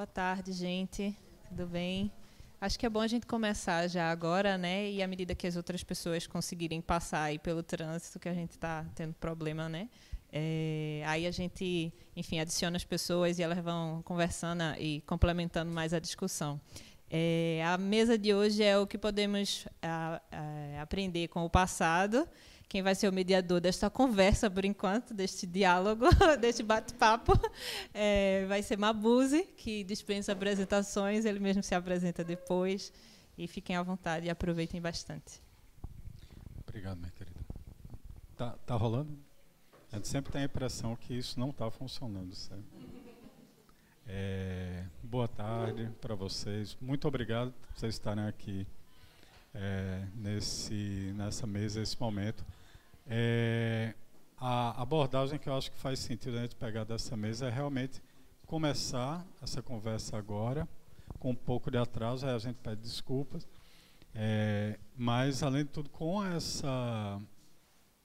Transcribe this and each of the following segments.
Boa tarde, gente. Tudo bem? Acho que é bom a gente começar já agora, né? E à medida que as outras pessoas conseguirem passar aí pelo trânsito, que a gente está tendo problema, né? É, aí a gente, enfim, adiciona as pessoas e elas vão conversando e complementando mais a discussão. É, a mesa de hoje é o que podemos a, a, aprender com o passado. Quem vai ser o mediador desta conversa, por enquanto, deste diálogo, deste bate-papo, é, vai ser Mabuse, que dispensa apresentações, ele mesmo se apresenta depois. E fiquem à vontade e aproveitem bastante. Obrigado, minha querida. Tá, tá rolando? A gente sempre tem a impressão que isso não está funcionando? É, boa tarde para vocês. Muito obrigado por vocês estarem aqui é, nesse, nessa mesa, nesse momento. É, a abordagem que eu acho que faz sentido a gente pegar dessa mesa é realmente começar essa conversa agora, com um pouco de atraso, aí a gente pede desculpas. É, mas, além de tudo, com essa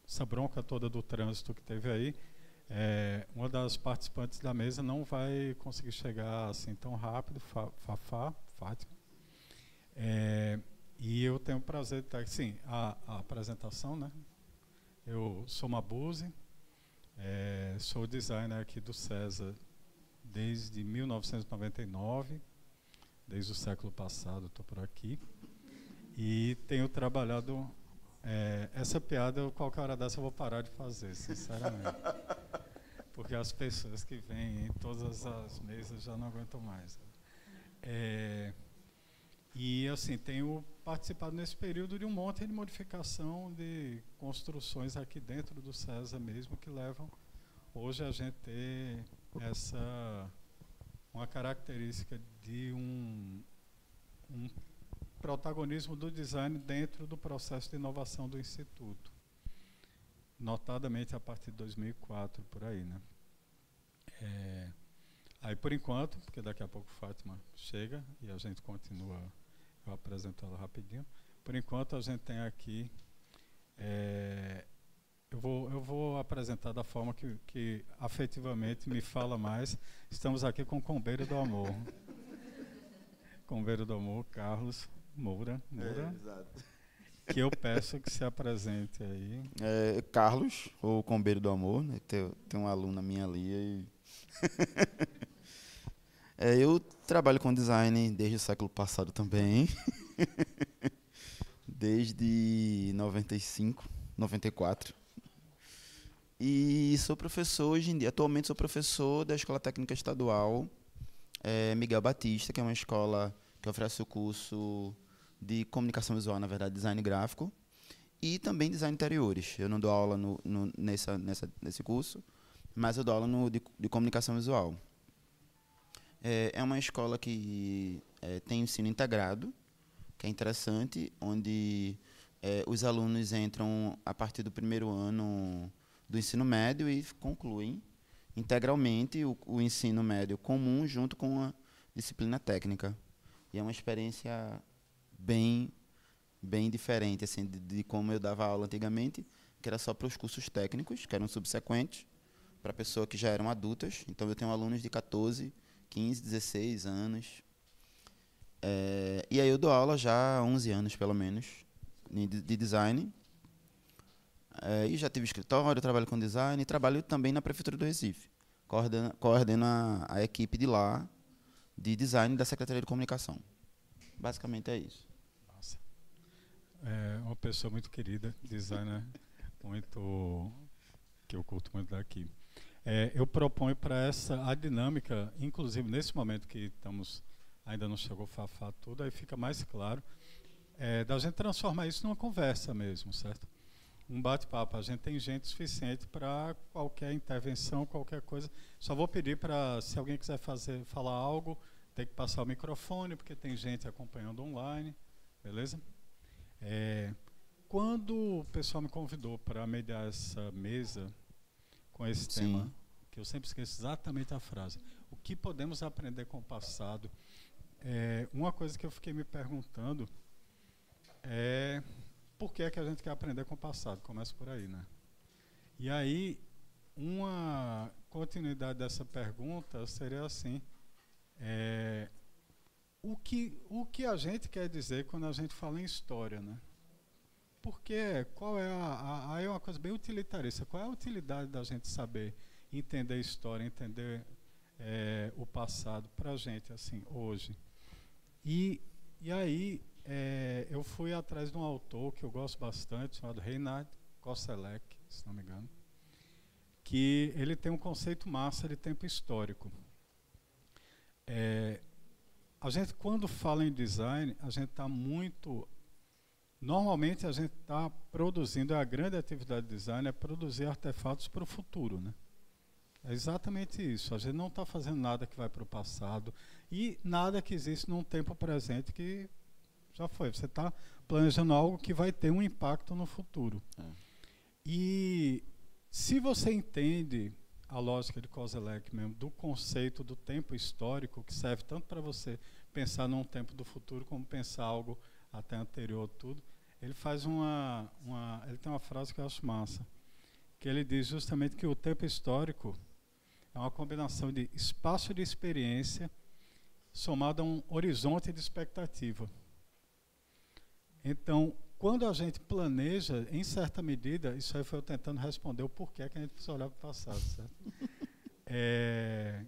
essa bronca toda do trânsito que teve aí, é, uma das participantes da mesa não vai conseguir chegar assim tão rápido, Fafá, Fátima. É, e eu tenho o prazer de estar aqui. Sim, a, a apresentação, né? Eu sou Mabuse, é, sou designer aqui do César desde 1999, desde o século passado estou por aqui. E tenho trabalhado é, essa piada, qualquer hora dessa, eu vou parar de fazer, sinceramente. Porque as pessoas que vêm em todas as mesas já não aguentam mais. É, e, assim, tenho participado nesse período de um monte de modificação de construções aqui dentro do César mesmo, que levam hoje a gente ter essa uma característica de um, um protagonismo do design dentro do processo de inovação do Instituto. Notadamente a partir de 2004, por aí. Né? É, aí, por enquanto, porque daqui a pouco Fátima chega e a gente continua, eu apresento ela rapidinho. Por enquanto, a gente tem aqui. É, eu, vou, eu vou apresentar da forma que, que afetivamente me fala mais. Estamos aqui com o Combeiro do Amor. Combeiro do Amor, Carlos Moura, Moura é, que eu peço que se apresente aí. É, Carlos, o Combeiro do Amor, né? tem, tem uma aluna minha ali. E... é, eu trabalho com design desde o século passado também. desde 95, 94. E sou professor hoje em dia. Atualmente sou professor da Escola Técnica Estadual é, Miguel Batista, que é uma escola que oferece o curso de comunicação visual, na verdade, design gráfico, e também design interiores. Eu não dou aula no, no, nessa, nessa, nesse curso, mas eu dou aula no, de, de comunicação visual. É, é uma escola que é, tem ensino integrado, que é interessante, onde é, os alunos entram a partir do primeiro ano do ensino médio e concluem integralmente o, o ensino médio comum junto com a disciplina técnica. E é uma experiência bem bem diferente assim de, de, como eu dava aula antigamente, que era só para os cursos técnicos, que eram subsequentes, para pessoas que já eram adultas. Então eu tenho alunos de 14, 15, 16 anos. É, e aí eu dou aula já há 11 anos, pelo menos, de, de design. É, e já tive escritório, trabalho com design e trabalho também na Prefeitura do Recife. Coordeno, coordeno a, a equipe de lá de design da Secretaria de Comunicação. Basicamente é isso. Nossa. É uma pessoa muito querida, designer muito que eu curto muito daqui. É, eu proponho para essa a dinâmica, inclusive nesse momento que estamos ainda não chegou Fafá tudo, aí fica mais claro é, da gente transformar isso numa conversa mesmo, certo? Um bate-papo. A gente tem gente suficiente para qualquer intervenção, qualquer coisa. Só vou pedir para, se alguém quiser fazer, falar algo, tem que passar o microfone, porque tem gente acompanhando online, beleza? É, quando o pessoal me convidou para mediar essa mesa com esse Sim. tema, que eu sempre esqueço exatamente a frase, o que podemos aprender com o passado? É, uma coisa que eu fiquei me perguntando é por que, é que a gente quer aprender com o passado? Começa por aí, né? E aí, uma continuidade dessa pergunta seria assim: É, o, que, o que a gente quer dizer quando a gente fala em história, né? Porque qual é a, a, é uma coisa bem utilitarista. Qual é a utilidade da gente saber entender a história, entender é, o passado para a gente assim hoje? E, e aí é, eu fui atrás de um autor que eu gosto bastante, chamado Reinhard Koselleck, se não me engano, que ele tem um conceito massa de tempo histórico. É, a gente, quando fala em design, a gente está muito. Normalmente, a gente está produzindo, a grande atividade de design é produzir artefatos para o futuro. Né? É exatamente isso. A gente não está fazendo nada que vai para o passado e nada que existe num tempo presente que já foi. Você está planejando algo que vai ter um impacto no futuro. É. E se você entende a lógica de Kozelek mesmo, do conceito do tempo histórico, que serve tanto para você pensar num tempo do futuro, como pensar algo até anterior tudo, ele faz uma, uma ele tem uma frase que eu acho massa, que ele diz justamente que o tempo histórico é uma combinação de espaço de experiência somado a um horizonte de expectativa. Então, quando a gente planeja, em certa medida, isso aí foi eu tentando responder o porquê que a gente precisa olhar para o passado, certo? é,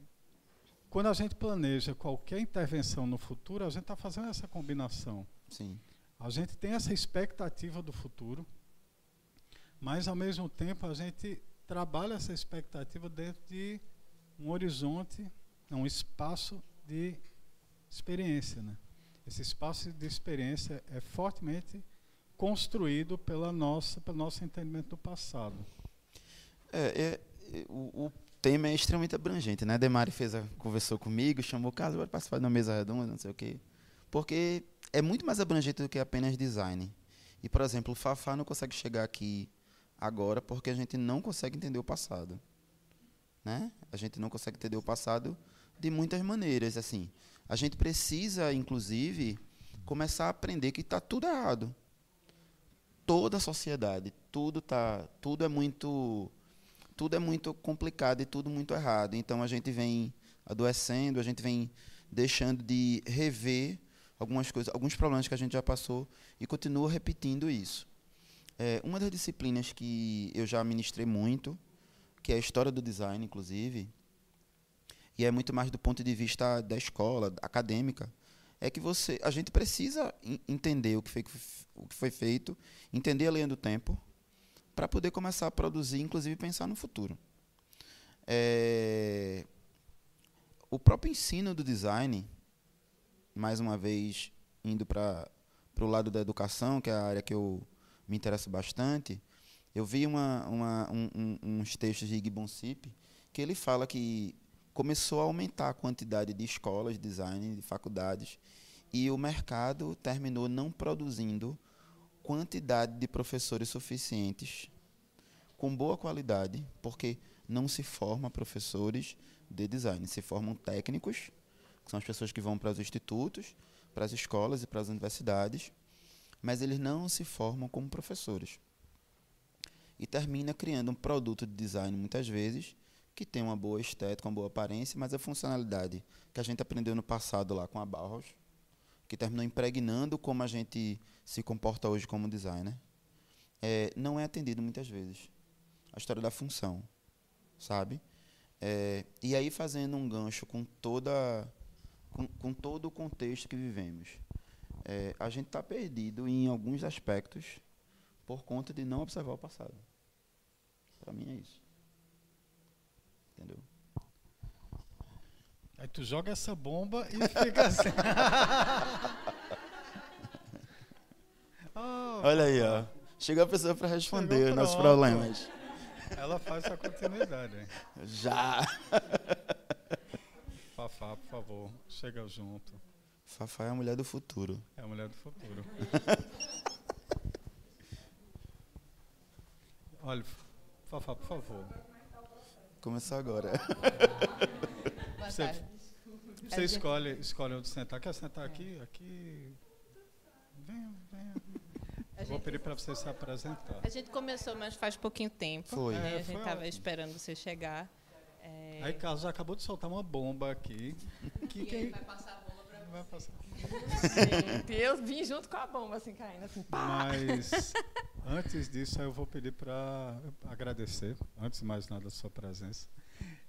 quando a gente planeja qualquer intervenção no futuro, a gente está fazendo essa combinação. Sim. A gente tem essa expectativa do futuro, mas ao mesmo tempo a gente trabalha essa expectativa dentro de um horizonte, um espaço de experiência, né? Esse espaço de experiência é fortemente construído pela nossa, pelo nosso entendimento do passado. É, é o, o, tema é extremamente abrangente, né? Demari fez a, conversou comigo, chamou o Carlos para participar de uma mesa redonda, não sei o quê. Porque é muito mais abrangente do que apenas design. E, por exemplo, o Fafá não consegue chegar aqui agora porque a gente não consegue entender o passado. Né? A gente não consegue entender o passado de muitas maneiras, assim. A gente precisa, inclusive, começar a aprender que está tudo errado. Toda a sociedade, tudo tá, tudo é muito, tudo é muito complicado e tudo muito errado. Então a gente vem adoecendo, a gente vem deixando de rever algumas coisas, alguns problemas que a gente já passou e continua repetindo isso. É, uma das disciplinas que eu já ministrei muito, que é a história do design, inclusive, e é muito mais do ponto de vista da escola, acadêmica, é que você, a gente precisa entender o que foi, o que foi feito, entender a linha do tempo, para poder começar a produzir, inclusive pensar no futuro. É, o próprio ensino do design, mais uma vez indo para o lado da educação, que é a área que eu me interesso bastante, eu vi uma, uma, um, um, uns textos de Gibbon Sip que ele fala que começou a aumentar a quantidade de escolas de design, de faculdades, e o mercado terminou não produzindo quantidade de professores suficientes com boa qualidade, porque não se forma professores de design, se formam técnicos, que são as pessoas que vão para os institutos, para as escolas e para as universidades, mas eles não se formam como professores. E termina criando um produto de design muitas vezes que tem uma boa estética, uma boa aparência, mas a funcionalidade que a gente aprendeu no passado lá com a Bauhaus, que terminou impregnando como a gente se comporta hoje como designer, é, não é atendido muitas vezes. A história da função, sabe? É, e aí fazendo um gancho com toda com, com todo o contexto que vivemos. É, a gente está perdido em alguns aspectos por conta de não observar o passado. Para mim é isso. Entendeu? Aí tu joga essa bomba e fica assim. oh, Olha aí, ó. Chegou a pessoa para responder os nossos problemas. Ela faz a continuidade. Hein? Já. Fafá, por favor, chega junto. Fafá é a mulher do futuro. É a mulher do futuro. Olha, Fafá, por favor. Começar agora. você, você escolhe, escolhe onde sentar. Quer sentar aqui? Aqui. Venha, venha. Vou pedir para você se apresentar. A gente começou, mas faz pouquinho tempo. Foi. Né? É, a gente estava esperando você chegar. É, É. Aí Carlos acabou de soltar uma bomba aqui. Que, quem... vai passar a bomba para vai passar. Gente, eu vim junto com a bomba, assim, caindo, assim, pá. Mas antes disso, eu vou pedir para agradecer, antes de mais nada, a sua presença.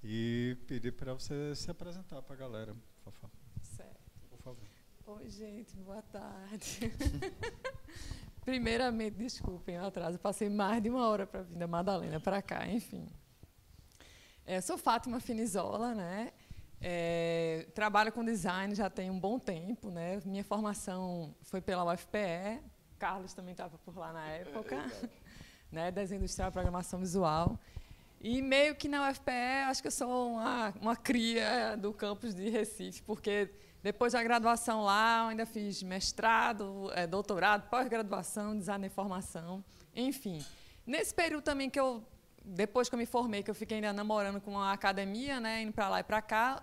E pedir para você se apresentar para a galera, por favor. Certo. Por favor. Oi, gente, boa tarde. Primeiramente, desculpem o atraso, passei mais de uma hora para vir da Madalena para cá, enfim. É, sou Fátima Finizola, né? É, trabalho com design já tem um bom tempo, né? Minha formação foi pela UFPE, Carlos também estava por lá na época, é, né? Desenho industrial, programação visual. E meio que na UFPE, acho que eu sou uma, uma cria do campus de Recife, porque depois da graduação lá, eu ainda fiz mestrado, é, doutorado, pós-graduação, design e formação, enfim. Nesse período também que eu depois que eu me formei, que eu fiquei ainda namorando com a academia, né, indo para lá e para cá,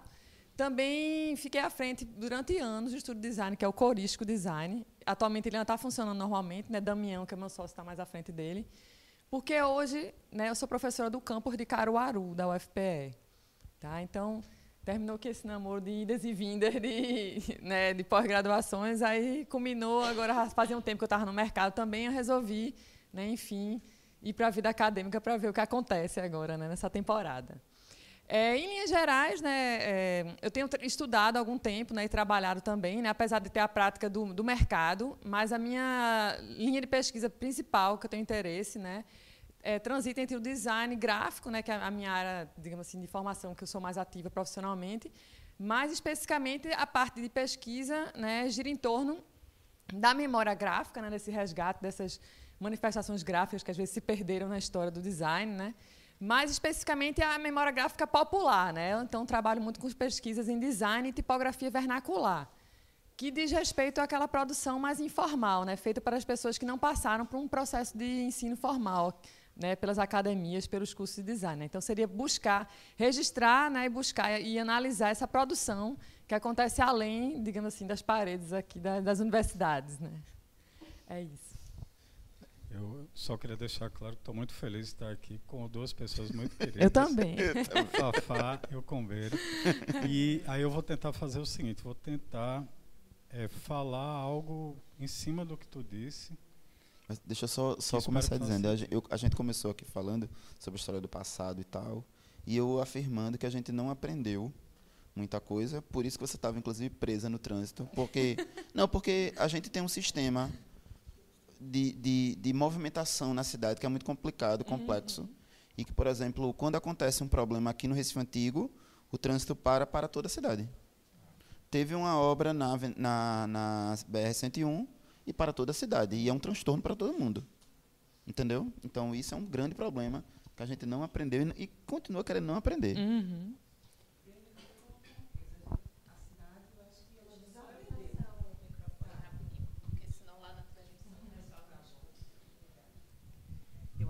também fiquei à frente durante anos do estudo de design, que é o Corístico Design. Atualmente ele ainda está funcionando normalmente, né? Damião, que é meu sócio, está mais à frente dele. Porque hoje né, eu sou professora do campus de Caruaru, da UFPE. Tá? Então, terminou que esse namoro de idas e vindas de, né, de pós-graduações, aí culminou, agora fazia um tempo que eu estava no mercado também, eu resolvi, né, enfim, ir para a vida acadêmica para ver o que acontece agora, né, nessa temporada. É, em linhas gerais, né, é, eu tenho estudado há algum tempo né, e trabalhado também, né, apesar de ter a prática do, do, mercado, mas a minha linha de pesquisa principal, que eu tenho interesse, né, é, transita entre o design gráfico, né, que é a minha área, digamos assim, de formação, que eu sou mais ativa profissionalmente, mais especificamente a parte de pesquisa né, gira em torno da memória gráfica, né, desse resgate dessas manifestações gráficas que às vezes se perderam na história do design, né? Mais especificamente a memória gráfica popular, né? Então trabalho muito com pesquisas em design e tipografia vernacular, que diz respeito àquela produção mais informal, né? Feita para as pessoas que não passaram por um processo de ensino formal, né? Pelas academias, pelos cursos de design. Né? Então seria buscar, registrar, né? E buscar e analisar essa produção que acontece além, digamos assim, das paredes aqui das universidades, né? É isso. Eu só queria deixar claro que estou muito feliz de estar aqui com duas pessoas muito queridas. Eu também. O Fafá e o Combeiro. E aí eu vou tentar fazer o seguinte, vou tentar é, falar algo em cima do que tu disse. Mas deixa eu só, só começar dizendo, a gente, eu, a gente começou aqui falando sobre a história do passado e tal, e eu afirmando que a gente não aprendeu muita coisa, por isso que você estava inclusive presa no trânsito, porque não, porque a gente tem um sistema de, de, de, movimentação na cidade que é muito complicado, complexo. Uhum. E que, por exemplo, quando acontece um problema aqui no Recife Antigo, o trânsito para para toda a cidade. Teve uma obra na, na, na BR-101 e para toda a cidade. E é um transtorno para todo mundo. Entendeu? Então, isso é um grande problema que a gente não aprendeu e, e continua querendo não aprender. Uhum.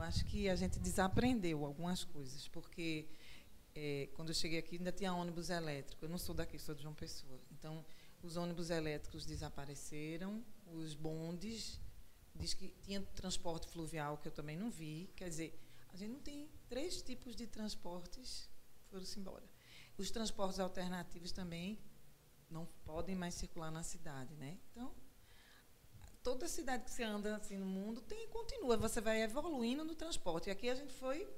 Acho que a gente desaprendeu algumas coisas, porque é, quando eu cheguei aqui ainda tinha ônibus elétrico. Eu não sou daqui, sou de João Pessoa. Então, os ônibus elétricos desapareceram, os bondes, diz que tinha transporte fluvial que eu também não vi. Quer dizer, a gente não tem três tipos de transportes, foram-se embora. Os transportes alternativos também não podem mais circular na cidade, né? Então, toda cidade que você anda assim no mundo tem continua, você vai evoluindo no transporte. E aqui a gente foi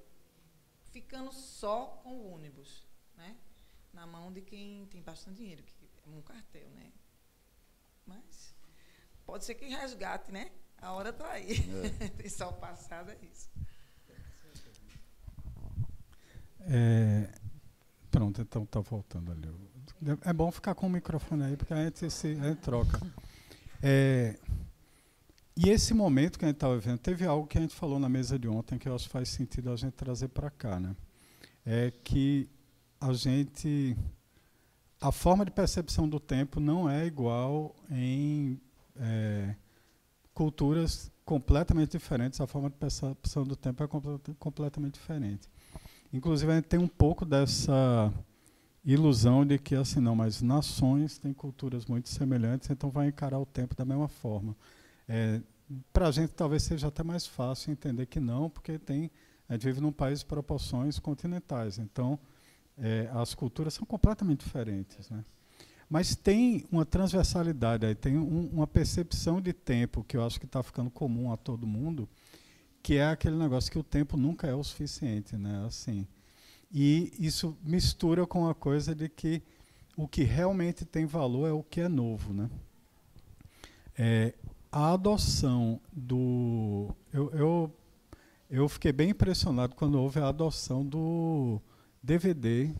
ficando só com o ônibus, né? Na mão de quem tem bastante dinheiro, que é um cartel, né? Mas pode ser que resgate, né? A hora está aí. É. e só o passado é isso. É, pronto, então está voltando ali. É bom ficar com o microfone aí, porque a gente, se, a gente troca. É, e esse momento que a gente estava vivendo, teve algo que a gente falou na mesa de ontem que eu acho que faz sentido a gente trazer para cá, né? É que a gente a forma de percepção do tempo não é igual em é, culturas completamente diferentes. A forma de percepção do tempo é completamente diferente. Inclusive a gente tem um pouco dessa ilusão de que assim não, mas nações têm culturas muito semelhantes, então vai encarar o tempo da mesma forma. É, Para a gente talvez seja até mais fácil entender que não, porque tem, a gente vive num país de proporções continentais. Então, é, as culturas são completamente diferentes, né? Mas tem uma transversalidade aí, tem um, uma percepção de tempo que eu acho que está ficando comum a todo mundo, que é aquele negócio que o tempo nunca é o suficiente, né? Assim, e isso mistura com a coisa de que o que realmente tem valor é o que é novo, né? É, a adoção do eu, eu eu fiquei bem impressionado quando houve a adoção do DVD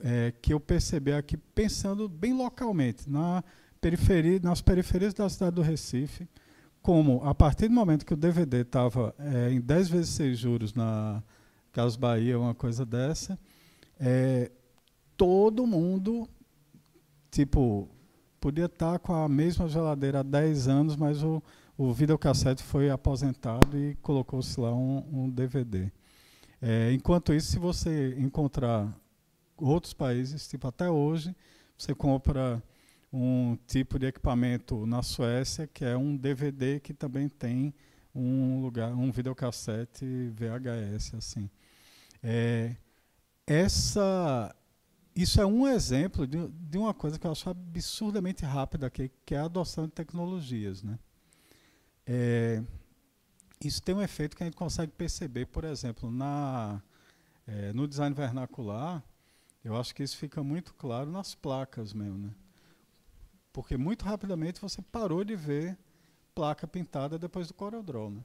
é, que eu percebi aqui pensando bem localmente na periferia, nas periferias da cidade do Recife, como a partir do momento que o DVD estava é, em 10 vezes 6 juros na Casa Bahia, uma coisa dessa, é, todo mundo, tipo, podia estar com a mesma geladeira há 10 anos, mas o, o videocassete foi aposentado e colocou-se lá um, um DVD. É, enquanto isso, se você encontrar outros países, tipo até hoje, você compra um tipo de equipamento na Suécia que é um DVD que também tem um lugar, um videocassete VHS assim. É, essa, isso é um exemplo de, de, uma coisa que eu acho absurdamente rápida aqui, que é a adoção de tecnologias, né? É, isso tem um efeito que a gente consegue perceber, por exemplo, na, é, no design vernacular, eu acho que isso fica muito claro nas placas mesmo, né? Porque muito rapidamente você parou de ver placa pintada depois do CorelDRAW, né?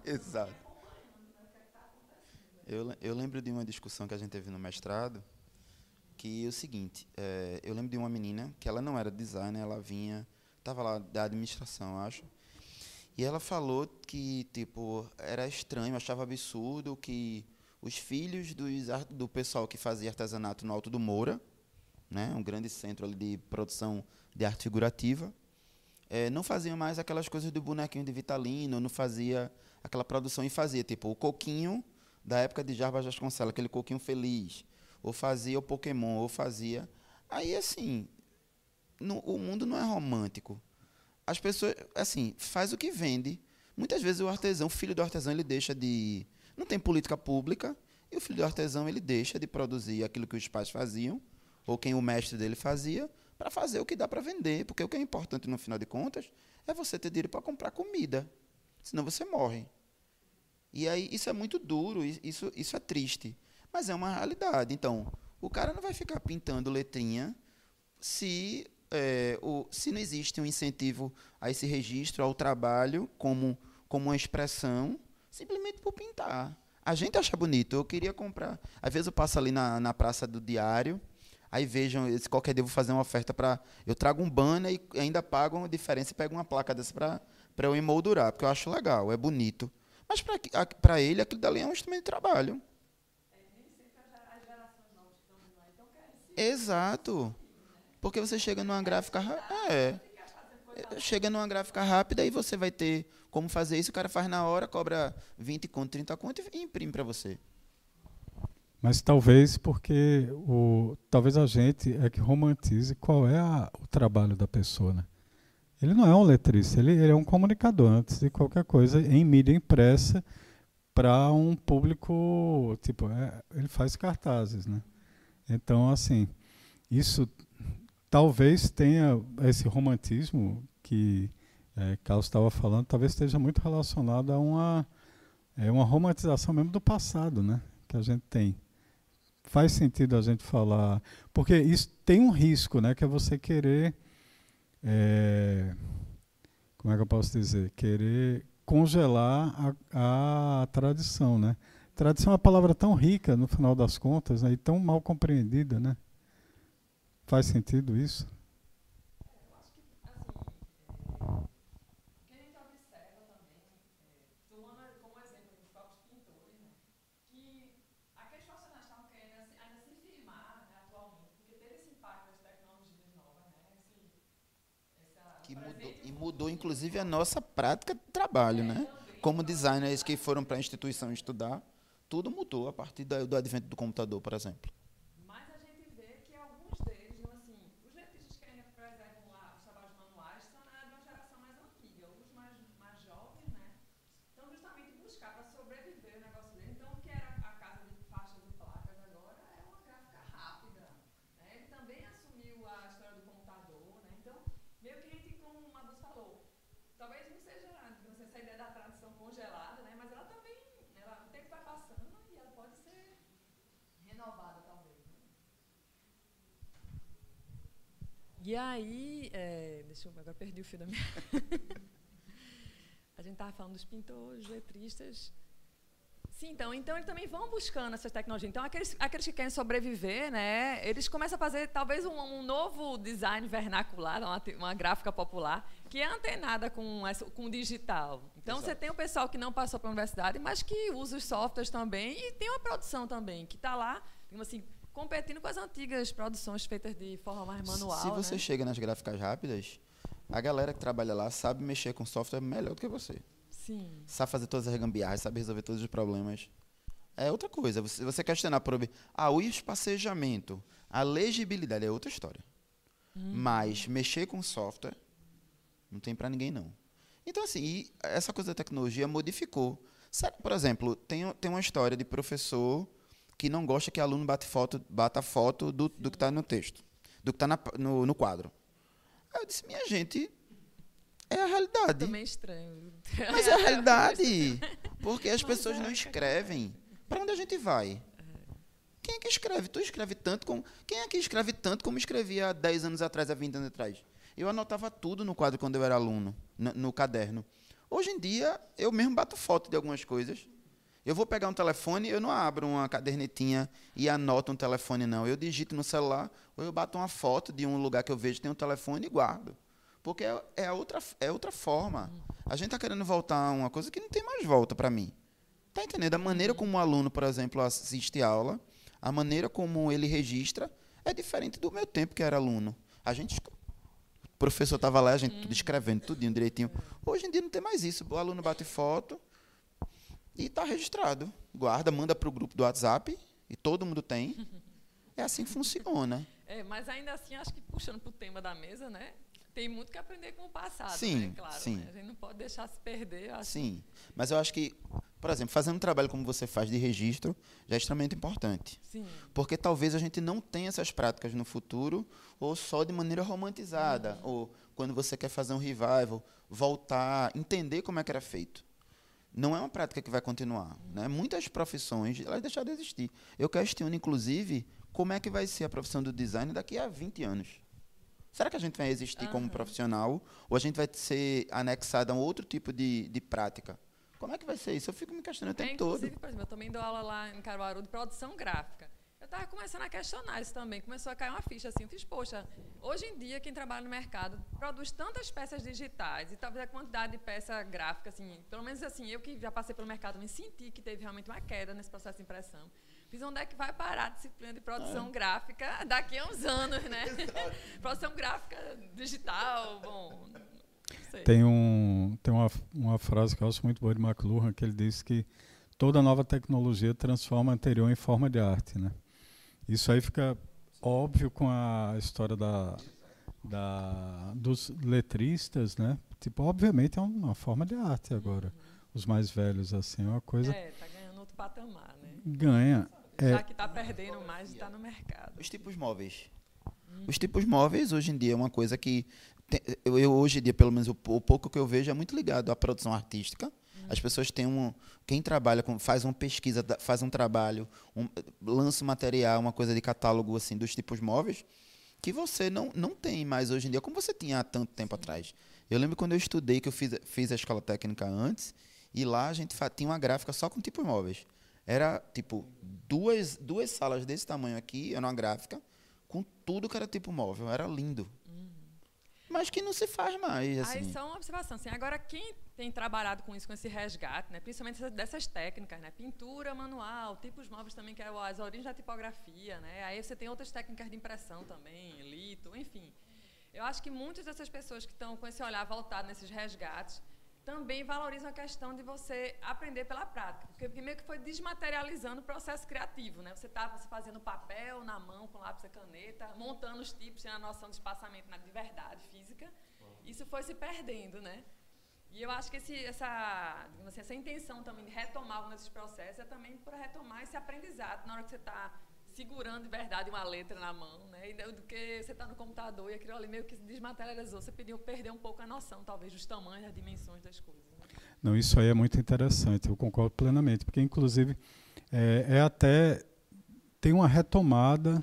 Exato. Eu, eu lembro de uma discussão que a gente teve no mestrado, que é o seguinte, é, eu lembro de uma menina que ela não era designer, ela vinha, estava lá da administração, acho, e ela falou que tipo era estranho, achava absurdo que os filhos dos, do pessoal que fazia artesanato no Alto do Moura, né, um grande centro ali de produção de arte figurativa, é, não faziam mais aquelas coisas do bonequinho de Vitalino, não fazia aquela produção e fazia, tipo, o coquinho da época de Jarbas Vasconcelos, aquele coquinho feliz, ou fazia o Pokémon, ou fazia. Aí, assim, no, o mundo não é romântico. As pessoas, assim, faz o que vende. Muitas vezes o artesão, o filho do artesão, ele deixa de. Não tem política pública, e o filho do artesão, ele deixa de produzir aquilo que os pais faziam, ou quem o mestre dele fazia, para fazer o que dá para vender. Porque o que é importante, no final de contas, é você ter dinheiro para comprar comida senão você morre. E aí isso é muito duro, isso, isso é triste, mas é uma realidade. Então, o cara não vai ficar pintando letrinha se, é, o, se não existe um incentivo a esse registro, ao trabalho, como, como uma expressão, simplesmente por pintar. A gente acha bonito. Eu queria comprar. Às vezes eu passo ali na, na praça do diário, Aí vejam, se qualquer dia eu vou fazer uma oferta para. Eu trago um banner e ainda pago uma diferença e pego uma placa dessa para eu emoldurar, porque eu acho legal, é bonito. Mas para ele, aquilo dali é um instrumento de trabalho. Exato. Porque você chega numa gráfica. É. Chega numa gráfica rápida e você vai ter como fazer isso. O cara faz na hora, cobra 20 conto, 30 conto e imprime para você. Mas talvez porque o, talvez a gente é que romantize qual é a, o trabalho da pessoa, né? Ele não é um letrista, ele, ele é um comunicador antes de qualquer coisa em mídia impressa para um público, tipo, é, ele faz cartazes, né? Então, assim, isso talvez tenha esse romantismo que é, Carlos estava falando, talvez esteja muito relacionado a uma, é, uma romantização mesmo do passado, né? Que a gente tem faz sentido a gente falar, porque isso tem um risco, né, que é você querer, é, como é que eu posso dizer, querer congelar a, a, tradição, né? Tradição é uma palavra tão rica no final das contas, né, e tão mal compreendida, né? Faz sentido isso? Mudou inclusive a nossa prática de trabalho, né? Como designers que foram para a instituição estudar, tudo mudou a partir do, advento do computador, por exemplo. E aí, é, deixa eu agora perdi o fio da minha. a gente estava falando dos pintores, letristas. Sim, então, então eles também vão buscando essas tecnologias. Então, aqueles, aqueles que querem sobreviver, né, eles começam a fazer talvez um, um novo design vernacular, uma, uma, gráfica popular, que é antenada com, com o digital. Então, Exato. você tem o pessoal que não passou para a universidade, mas que usa os softwares também e tem uma produção também, que está lá, digamos assim, competindo com as antigas produções feitas de forma mais manual. Se você né? chega nas gráficas rápidas, a galera que trabalha lá sabe mexer com software melhor do que você. Sim. Sabe fazer todas as gambiarras, sabe resolver todos os problemas. É outra coisa. Você, você questionar por ah, o espacejamento, a legibilidade é outra história. Hum. Mas mexer com software não tem para ninguém não. Então assim, essa coisa da tecnologia modificou. Por exemplo, tem, tem uma história de professor que não gosta que aluno bate foto, bata foto do, do que está no texto, do que está no, no quadro. Aí eu disse, minha gente, é a realidade. Também estranho. Mas é a realidade. Porque as pessoas não escrevem. Para onde a gente vai? Quem é que escreve? Tu escreve tanto como. Quem é que escreve tanto como escrevia há 10 anos atrás, há 20 anos atrás? Eu anotava tudo no quadro quando eu era aluno, no, no caderno. Hoje em dia, eu mesmo bato foto de algumas coisas. Eu vou pegar um telefone, eu não abro uma cadernetinha e anoto um telefone, não. Eu digito no celular, ou eu bato uma foto de um lugar que eu vejo tem um telefone e guardo. Porque é, é, outra, é outra forma. A gente está querendo voltar a uma coisa que não tem mais volta para mim. Está entendendo? A maneira como o aluno, por exemplo, assiste aula, a maneira como ele registra, é diferente do meu tempo que era aluno. A gente professor estava lá, a gente tudo escrevendo, tudinho direitinho. Hoje em dia não tem mais isso. O aluno bate foto, e está registrado. Guarda, manda para o grupo do WhatsApp, e todo mundo tem. É assim que funciona. É, mas ainda assim, acho que puxando para o tema da mesa, né? Tem muito que aprender com o passado, sim, né? Claro, sim. Né? A gente não pode deixar se perder. Sim, mas eu acho que, por exemplo, fazendo um trabalho como você faz de registro já é extremamente importante. Sim. Porque talvez a gente não tenha essas práticas no futuro, ou só de maneira romantizada, uhum. ou quando você quer fazer um revival, voltar, entender como é que era feito não é uma prática que vai continuar. Né? Muitas profissões elas deixaram de existir. Eu questiono, inclusive, como é que vai ser a profissão do design daqui a 20 anos. Será que a gente vai existir uhum. como profissional ou a gente vai ser anexado a um outro tipo de, de prática? Como é que vai ser isso? Eu fico me questionando o tempo é, todo. Por exemplo, eu também dou aula lá em Caruaru de produção gráfica. Eu estava começando a questionar isso também, começou a cair uma ficha assim. Eu fiz, poxa, hoje em dia quem trabalha no mercado produz tantas peças digitais e talvez a quantidade de peça gráfica, assim, pelo menos assim, eu que já passei pelo mercado, me senti que teve realmente uma queda nesse processo de impressão. Fiz onde é que vai parar a disciplina de produção é. gráfica daqui a uns anos, né? produção gráfica digital, bom. Tem, um, tem uma, uma frase que eu acho muito boa de McLuhan, que ele diz que toda nova tecnologia transforma a anterior em forma de arte, né? Isso aí fica óbvio com a história da, da, dos letristas, né? Tipo, obviamente é uma forma de arte agora. Uhum. Os mais velhos, assim, é uma coisa... É, tá ganhando outro patamar, né? Ganha. Já é. que está perdendo mais, está no mercado. Os tipos móveis. Hum. Os tipos móveis, hoje em dia, é uma coisa que... Eu, eu, hoje em dia, pelo menos o, o, pouco que eu vejo, é muito ligado à produção artística. Hum. As pessoas têm um... Quem trabalha, com, faz uma pesquisa, faz um trabalho, um, lança um material, uma coisa de catálogo assim dos tipos móveis, que você não, não tem mais hoje em dia, como você tinha há tanto tempo Sim. atrás. Eu lembro quando eu estudei, que eu fiz, fiz a escola técnica antes, e lá a gente tinha uma gráfica só com tipos móveis. Era, tipo, duas, duas salas desse tamanho aqui, era uma gráfica, com tudo que era tipo móvel. Era lindo. Mas que não se faz mais. Assim. Aí só uma observação. Assim, agora, quem tem trabalhado com isso, com esse resgate, né, principalmente dessas técnicas, né, pintura manual, tipos móveis também, que é as origens da tipografia, né, aí você tem outras técnicas de impressão também, lito, enfim. Eu acho que muitas dessas pessoas que estão com esse olhar voltado nesses resgates também valoriza a questão de você aprender pela prática, porque primeiro que foi desmaterializando o processo criativo, né? Você estava fazendo papel na mão com lápis e caneta, montando os tipos, sem a noção de espaçamento de verdade física. Isso foi se perdendo, né? E eu acho que esse, essa, assim, essa intenção também de retomar alguns desses processos é também para retomar esse aprendizado na hora que você está segurando de verdade uma letra na mão, né? Do que você está no computador e aquilo ali meio que se desmaterializou. Você pediu perder um pouco a noção, talvez, dos tamanhos, das dimensões das coisas. Né? Não, isso aí é muito interessante, eu concordo plenamente, porque, inclusive, é, é até. tem uma retomada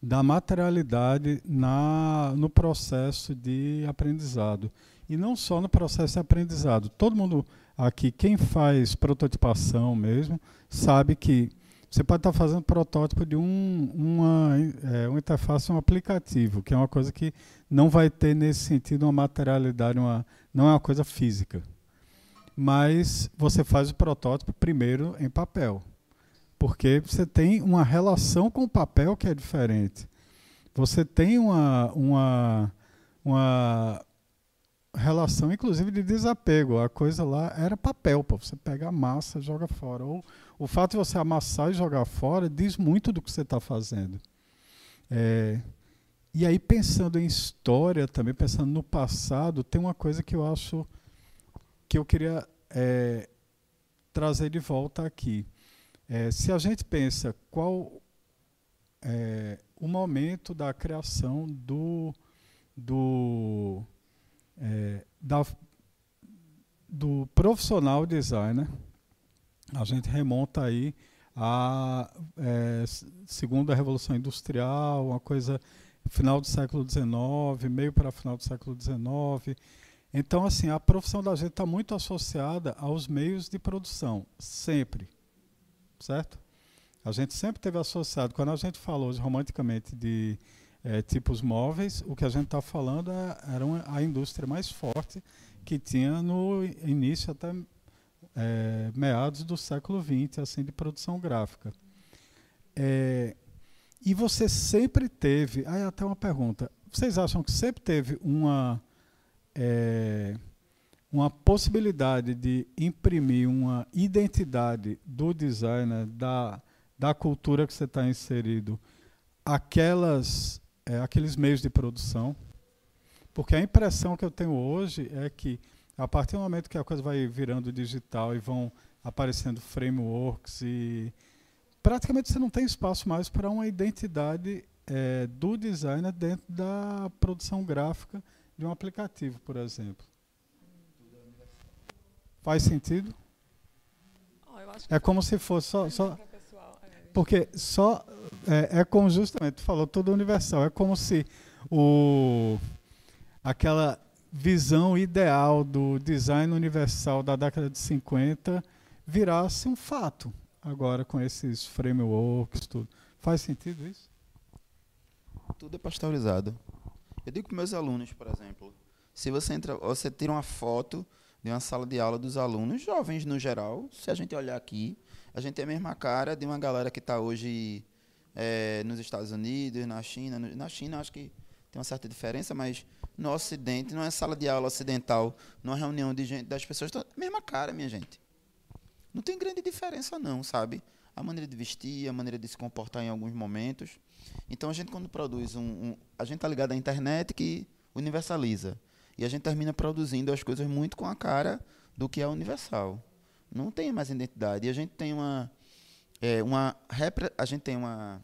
da materialidade na, no processo de aprendizado. E não só no processo de aprendizado. Todo mundo aqui, quem faz prototipação mesmo, sabe que você pode estar fazendo protótipo de um, uma, é, uma interface, um aplicativo, que é uma coisa que não vai ter nesse sentido uma materialidade, uma, não é uma coisa física. Mas você faz o protótipo primeiro em papel, porque você tem uma relação com o papel que é diferente. Você tem uma, uma, uma relação, inclusive, de desapego. A coisa lá era papel, pô. você pega a massa, joga fora. Ou o fato de você amassar e jogar fora diz muito do que você está fazendo. É, e aí, pensando em história, também pensando no passado, tem uma coisa que eu acho que eu queria é, trazer de volta aqui. É, se a gente pensa qual é, o momento da criação do, do, é, da, do profissional designer, a gente remonta aí à é, segunda revolução industrial, uma coisa final do século XIX, meio para final do século XIX. Então, assim, a profissão da gente está muito associada aos meios de produção, sempre, certo? A gente sempre teve associado, quando a gente falou romanticamente de é, tipos móveis, o que a gente está falando é, era uma, a indústria mais forte que tinha no início até é, meados do século XX, assim, de produção gráfica. É, e você sempre teve, aí até uma pergunta, vocês acham que sempre teve uma é, uma possibilidade de imprimir uma identidade do designer, da, da cultura que você está inserido, aquelas, é, aqueles meios de produção? Porque a impressão que eu tenho hoje é que a partir do momento que a coisa vai virando digital e vão aparecendo frameworks e praticamente você não tem espaço mais para uma identidade é, do designer dentro da produção gráfica de um aplicativo, por exemplo. Faz sentido? Oh, é como se fosse só, só. Porque só é, é como justamente tu falou tudo universal. É como se o aquela visão ideal do design universal da década de 50 virasse um fato agora com esses frameworks tudo Faz sentido isso? Tudo é pasteurizado. Eu digo para meus alunos, por exemplo, se você entra, você tira uma foto de uma sala de aula dos alunos, jovens no geral, se a gente olhar aqui, a gente tem a mesma cara de uma galera que está hoje é, nos Estados Unidos, na China. Na China, acho que tem uma certa diferença, mas no Ocidente, não é sala de aula ocidental, numa reunião de gente, das pessoas, tá mesma cara, minha gente. Não tem grande diferença, não, sabe? A maneira de vestir, a maneira de se comportar em alguns momentos. Então, a gente, quando produz um. um a gente está ligado à internet que universaliza. E a gente termina produzindo as coisas muito com a cara do que é universal. Não tem mais identidade. E a gente tem uma. É, uma a gente tem uma.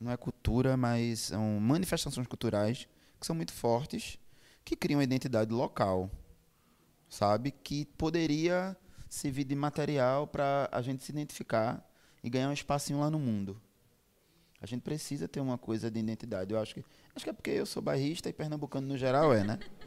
Não é cultura, mas são manifestações culturais que são muito fortes, que criam uma identidade local, sabe? Que poderia servir de material para a gente se identificar e ganhar um espacinho lá no mundo. A gente precisa ter uma coisa de identidade. Eu acho que acho que é porque eu sou bairrista e pernambucano no geral é, né?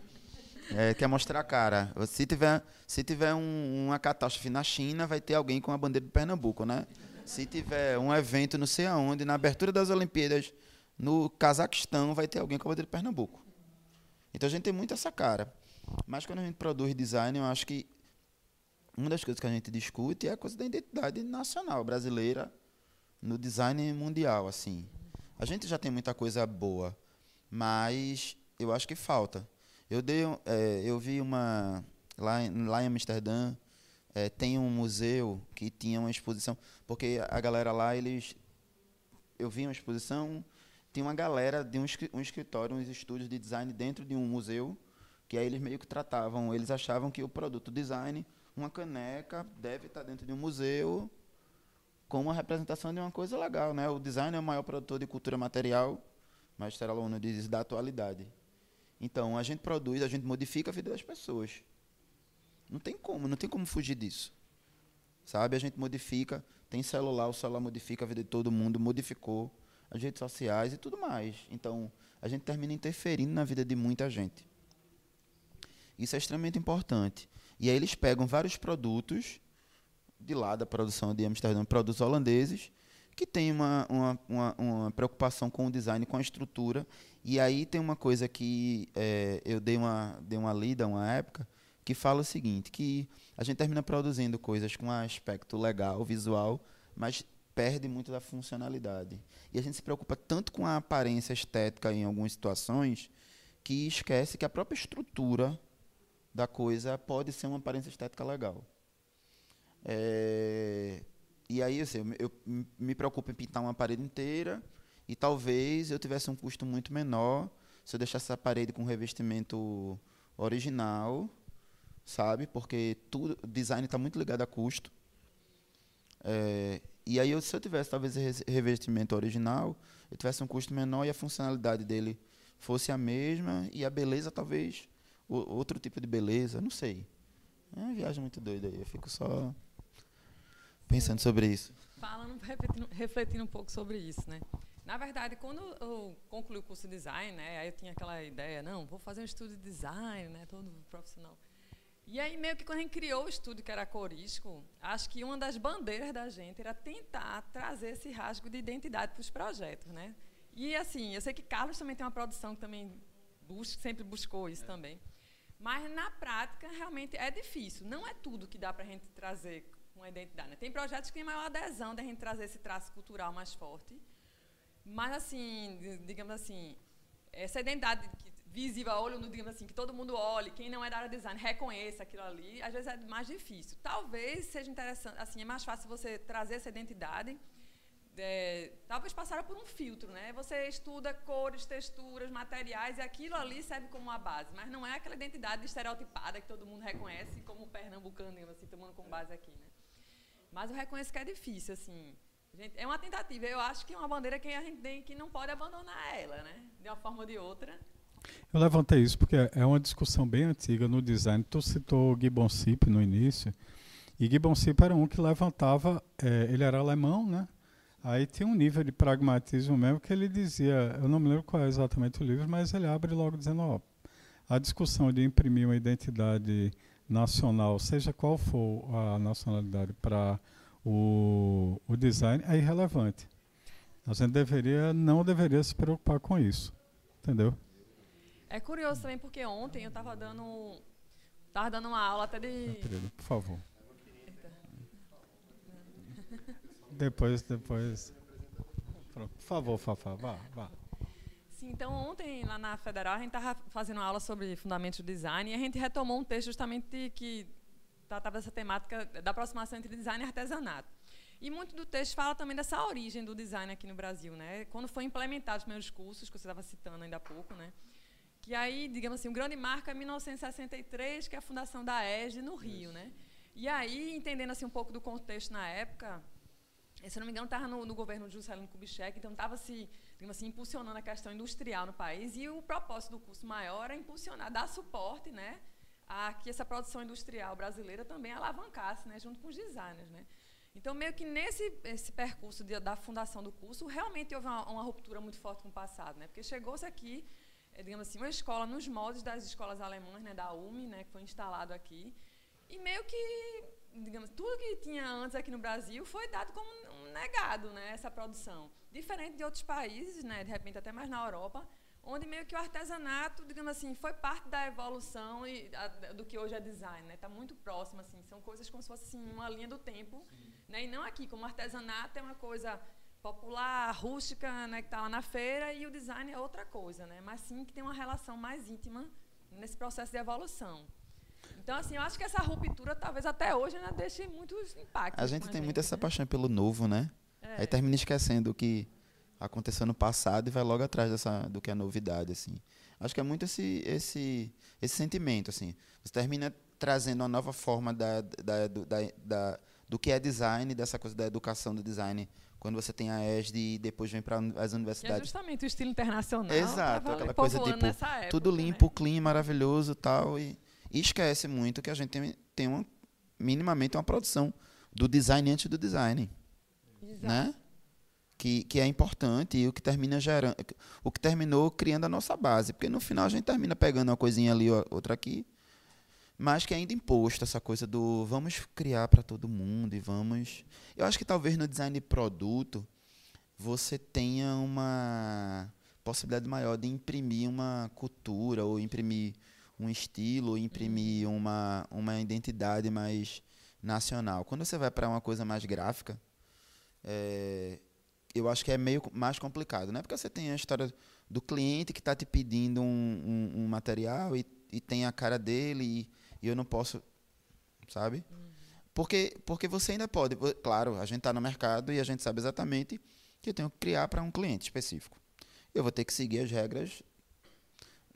É, quer mostrar a cara. Se tiver, se tiver um, uma catástrofe na China, vai ter alguém com a bandeira de Pernambuco, né? Se tiver um evento não sei aonde, na abertura das Olimpíadas no Cazaquistão, vai ter alguém com a bandeira de Pernambuco. Então a gente tem muito essa cara. Mas quando a gente produz design, eu acho que uma das coisas que a gente discute é a coisa da identidade nacional brasileira no design mundial, assim. A gente já tem muita coisa boa, mas eu acho que falta. Eu dei, é, eu vi uma lá, em, lá em Amsterdã é, tem um museu que tinha uma exposição, porque a galera lá eles, eu vi uma exposição, tinha uma galera de um, um escritório, uns estúdios de design dentro de um museu, que aí eles meio que tratavam, eles achavam que o produto design, uma caneca deve estar dentro de um museu como uma representação de uma coisa legal, né? O design é o maior produtor de cultura material, mas Esther Aluno diz da atualidade. Então, a gente produz, a gente modifica a vida das pessoas. Não tem como, não tem como fugir disso. Sabe? A gente modifica, tem celular, o celular modifica a vida de todo mundo, modificou as redes sociais e tudo mais. Então, a gente termina interferindo na vida de muita gente. Isso é extremamente importante. E aí eles pegam vários produtos de lá da produção de Amsterdã, produtos holandeses, que tem uma, uma, uma, uma, preocupação com o design, com a estrutura. E aí tem uma coisa que é, eu dei uma, dei uma lida uma época, que fala o seguinte, que a gente termina produzindo coisas com um aspecto legal, visual, mas perde muito da funcionalidade. E a gente se preocupa tanto com a aparência estética em algumas situações, que esquece que a própria estrutura da coisa pode ser uma aparência estética legal. É, e aí, assim, eu, eu me preocupo em pintar uma parede inteira e talvez eu tivesse um custo muito menor se eu deixasse essa parede com revestimento original, sabe? Porque tudo, design está muito ligado a custo. É, e aí, eu, se eu tivesse talvez revestimento original, eu tivesse um custo menor e a funcionalidade dele fosse a mesma e a beleza talvez o, outro tipo de beleza, não sei. É uma viagem muito doida aí. Eu fico só pensando sobre isso? Refletindo, refletindo um pouco sobre isso, né? Na verdade, quando eu concluí o curso de design, né, aí eu tinha aquela ideia, não, vou fazer um estudo de design, né, todo profissional. E aí, meio que quando a gente criou o estúdio, que era corístico, acho que uma das bandeiras da gente era tentar trazer esse rasgo de identidade para os projetos, né? E, assim, eu sei que Carlos também tem uma produção que também busca, sempre buscou isso é. também. Mas, na prática, realmente é difícil. Não é tudo que dá para a gente trazer uma identidade. Né? Tem projetos que têm maior adesão da gente trazer esse traço cultural mais forte. Mas, assim, digamos assim, essa identidade visível a olho, digamos assim, que todo mundo olhe, quem não é da área de design reconheça aquilo ali, às vezes é mais difícil. Talvez seja interessante, assim, é mais fácil você trazer essa identidade. É, talvez passar por um filtro, né? Você estuda cores, texturas, materiais e aquilo ali serve como uma base, mas não é aquela identidade estereotipada que todo mundo reconhece como pernambucano, assim, tomando como base aqui, né? Mas eu reconheço que é difícil, assim. Gente, é uma tentativa. Eu acho que é uma bandeira que a gente tem que não pode abandonar ela, né? De uma forma ou de outra. Eu levantei isso porque é uma discussão bem antiga no design. Tu citou Gibbon Sip no início. E Gibbon Sip era um que levantava, é, ele era alemão, né? Aí tinha um nível de pragmatismo mesmo que ele dizia, eu não me lembro qual é exatamente o livro, mas ele abre logo dizendo, ó, a discussão de imprimir uma identidade nacional, seja qual for a nacionalidade para o, o design, é irrelevante. A gente deveria, não deveria se preocupar com isso. Entendeu? É curioso também porque ontem eu estava dando, tava dando uma aula até de. Querido, por favor. Depois, depois. Por favor, Fafá, vá, vá. Sim, então ontem lá na Federal a gente estava fazendo uma aula sobre fundamentos do design e a gente retomou um texto justamente que tratava dessa temática da aproximação entre design e artesanato. E muito do texto fala também dessa origem do design aqui no Brasil, né? Quando foi implementado os primeiros cursos, que você estava citando ainda há pouco, né? Que aí, digamos assim, o grande marco é 1963, que é a fundação da ESG no Rio, né? E aí, entendendo assim um pouco do contexto na época, se não me engano, estava no, no, governo de Juscelino Kubitschek, então estava se, digamos assim, impulsionando a questão industrial no país e o propósito do curso maior é impulsionar, dar suporte, né, a que essa produção industrial brasileira também alavancasse, né, junto com os designers, né. Então, meio que nesse esse percurso de, da fundação do curso, realmente houve uma, uma, ruptura muito forte com o passado, né, porque chegou-se aqui, é, digamos assim, uma escola nos moldes das escolas alemãs, né, da UME, né, que foi instalado aqui, e meio que digamos, tudo que tinha antes aqui no Brasil foi dado como negado, né, essa produção. Diferente de outros países, né, de repente até mais na Europa, onde meio que o artesanato, digamos assim, foi parte da evolução e, a, do que hoje é design, né? Está muito próximo, assim, são coisas como se fosse assim, uma linha do tempo, né? E não aqui, como o artesanato é uma coisa popular, rústica, né, que está lá na feira, e o design é outra coisa, né? Mas sim que tem uma relação mais íntima nesse processo de evolução. Então, assim, eu acho que essa ruptura, talvez até hoje, ainda deixe muitos impactos. A gente tem gente, muito essa né? paixão pelo novo, né? É. Aí termina esquecendo que aconteceu no passado e vai logo atrás dessa, do que é novidade, assim. Acho que é muito esse, esse, esse sentimento, assim. Você termina trazendo uma nova forma da, da, do, da, da, do que é design, dessa coisa da educação do design quando você tem a ESD e depois vem para as universidades. é justamente o estilo internacional. Exato, aquela coisa tipo, época, tudo limpo, né? clean, maravilhoso tal, e e esquece muito que a gente tem, tem uma, minimamente uma produção do design antes do design. Exato. Né? Que, que é importante e o que termina gerando, o que terminou criando a nossa base, porque no final a gente termina pegando uma coisinha ali, outra aqui, mas que é ainda imposto essa coisa do vamos criar para todo mundo e vamos. Eu acho que talvez no design de produto você tenha uma possibilidade maior de imprimir uma cultura ou imprimir um estilo, imprimir uhum. uma, uma identidade mais nacional. Quando você vai para uma coisa mais gráfica, é, eu acho que é meio mais complicado, né? Porque você tem a história do cliente que está te pedindo um, um, um material e, e, tem a cara dele e, e eu não posso, sabe? Uhum. Porque, porque você ainda pode, claro, a gente está no mercado e a gente sabe exatamente que eu tenho que criar para um cliente específico. Eu vou ter que seguir as regras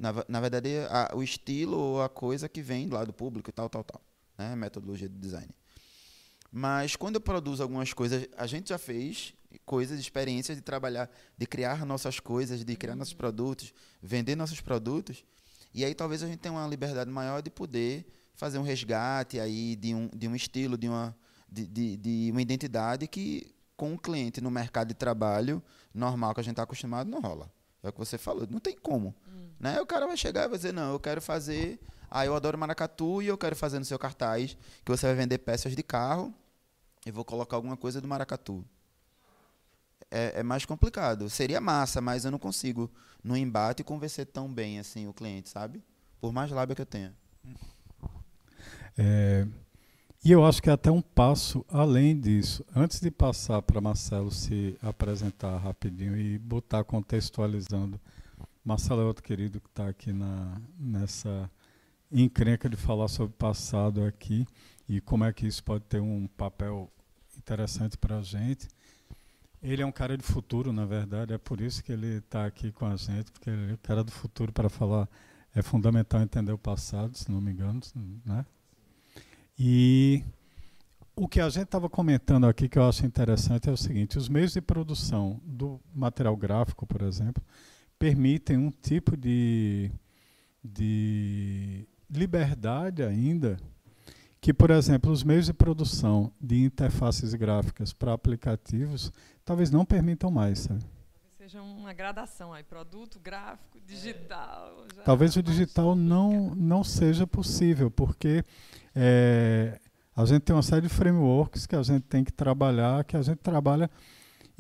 na, na verdade, a, o estilo ou a coisa que vem lá do público e tal, tal, tal. Né? Metodologia de design. Mas quando eu produzo algumas coisas, a gente já fez coisas, experiências de trabalhar, de criar nossas coisas, de criar nossos produtos, vender nossos produtos. E aí talvez a gente tenha uma liberdade maior de poder fazer um resgate aí de um, de um estilo, de uma, de, de, de uma identidade que com o cliente no mercado de trabalho normal que a gente está acostumado não rola. É o que você falou, não tem como. Hum. Né? O cara vai chegar e vai dizer, não, eu quero fazer. Ah, eu adoro maracatu e eu quero fazer no seu cartaz que você vai vender peças de carro e vou colocar alguma coisa do maracatu. É, é, mais complicado. Seria massa, mas eu não consigo, no embate, convencer tão bem assim o cliente, sabe? Por mais lábia que eu tenha. É, e eu acho que é até um passo além disso. Antes de passar para Marcelo se apresentar rapidinho e botar contextualizando Marcelo é outro querido que está aqui na, nessa encrenca de falar sobre o passado aqui e como é que isso pode ter um papel interessante para a gente. Ele é um cara de futuro, na verdade, é por isso que ele está aqui com a gente, porque ele é um cara do futuro para falar. É fundamental entender o passado, se não me engano, né? E o que a gente estava comentando aqui que eu acho interessante é o seguinte: os meios de produção do material gráfico, por exemplo, permitem um tipo de, de liberdade ainda que, por exemplo, os meios de produção de interfaces gráficas para aplicativos talvez não permitam mais, sabe? Seja uma gradação aí, produto, gráfico, digital. talvez o digital não, não seja possível, porque é, a gente tem uma série de frameworks que a gente tem que trabalhar, que a gente trabalha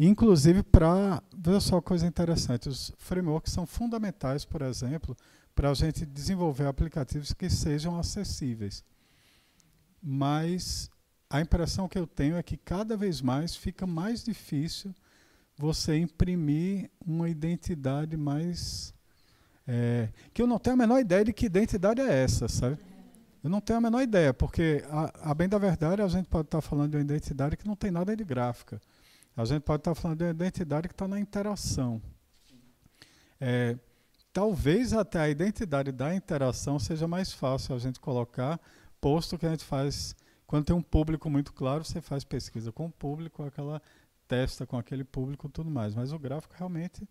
Inclusive para, veja só coisa interessante, os frameworks são fundamentais, por exemplo, para a gente desenvolver aplicativos que sejam acessíveis. Mas a impressão que eu tenho é que cada vez mais fica mais difícil você imprimir uma identidade mais. É, que eu não tenho a menor ideia de que identidade é essa, sabe? Eu não tenho a menor ideia, porque, a, a bem da verdade, a gente pode estar falando de uma identidade que não tem nada de gráfica. A gente pode estar falando de uma identidade que está na interação. É, talvez até a identidade da interação seja mais fácil a gente colocar, posto que a gente faz. Quando tem um público muito claro, você faz pesquisa com o público, aquela testa com aquele público tudo mais. Mas o gráfico realmente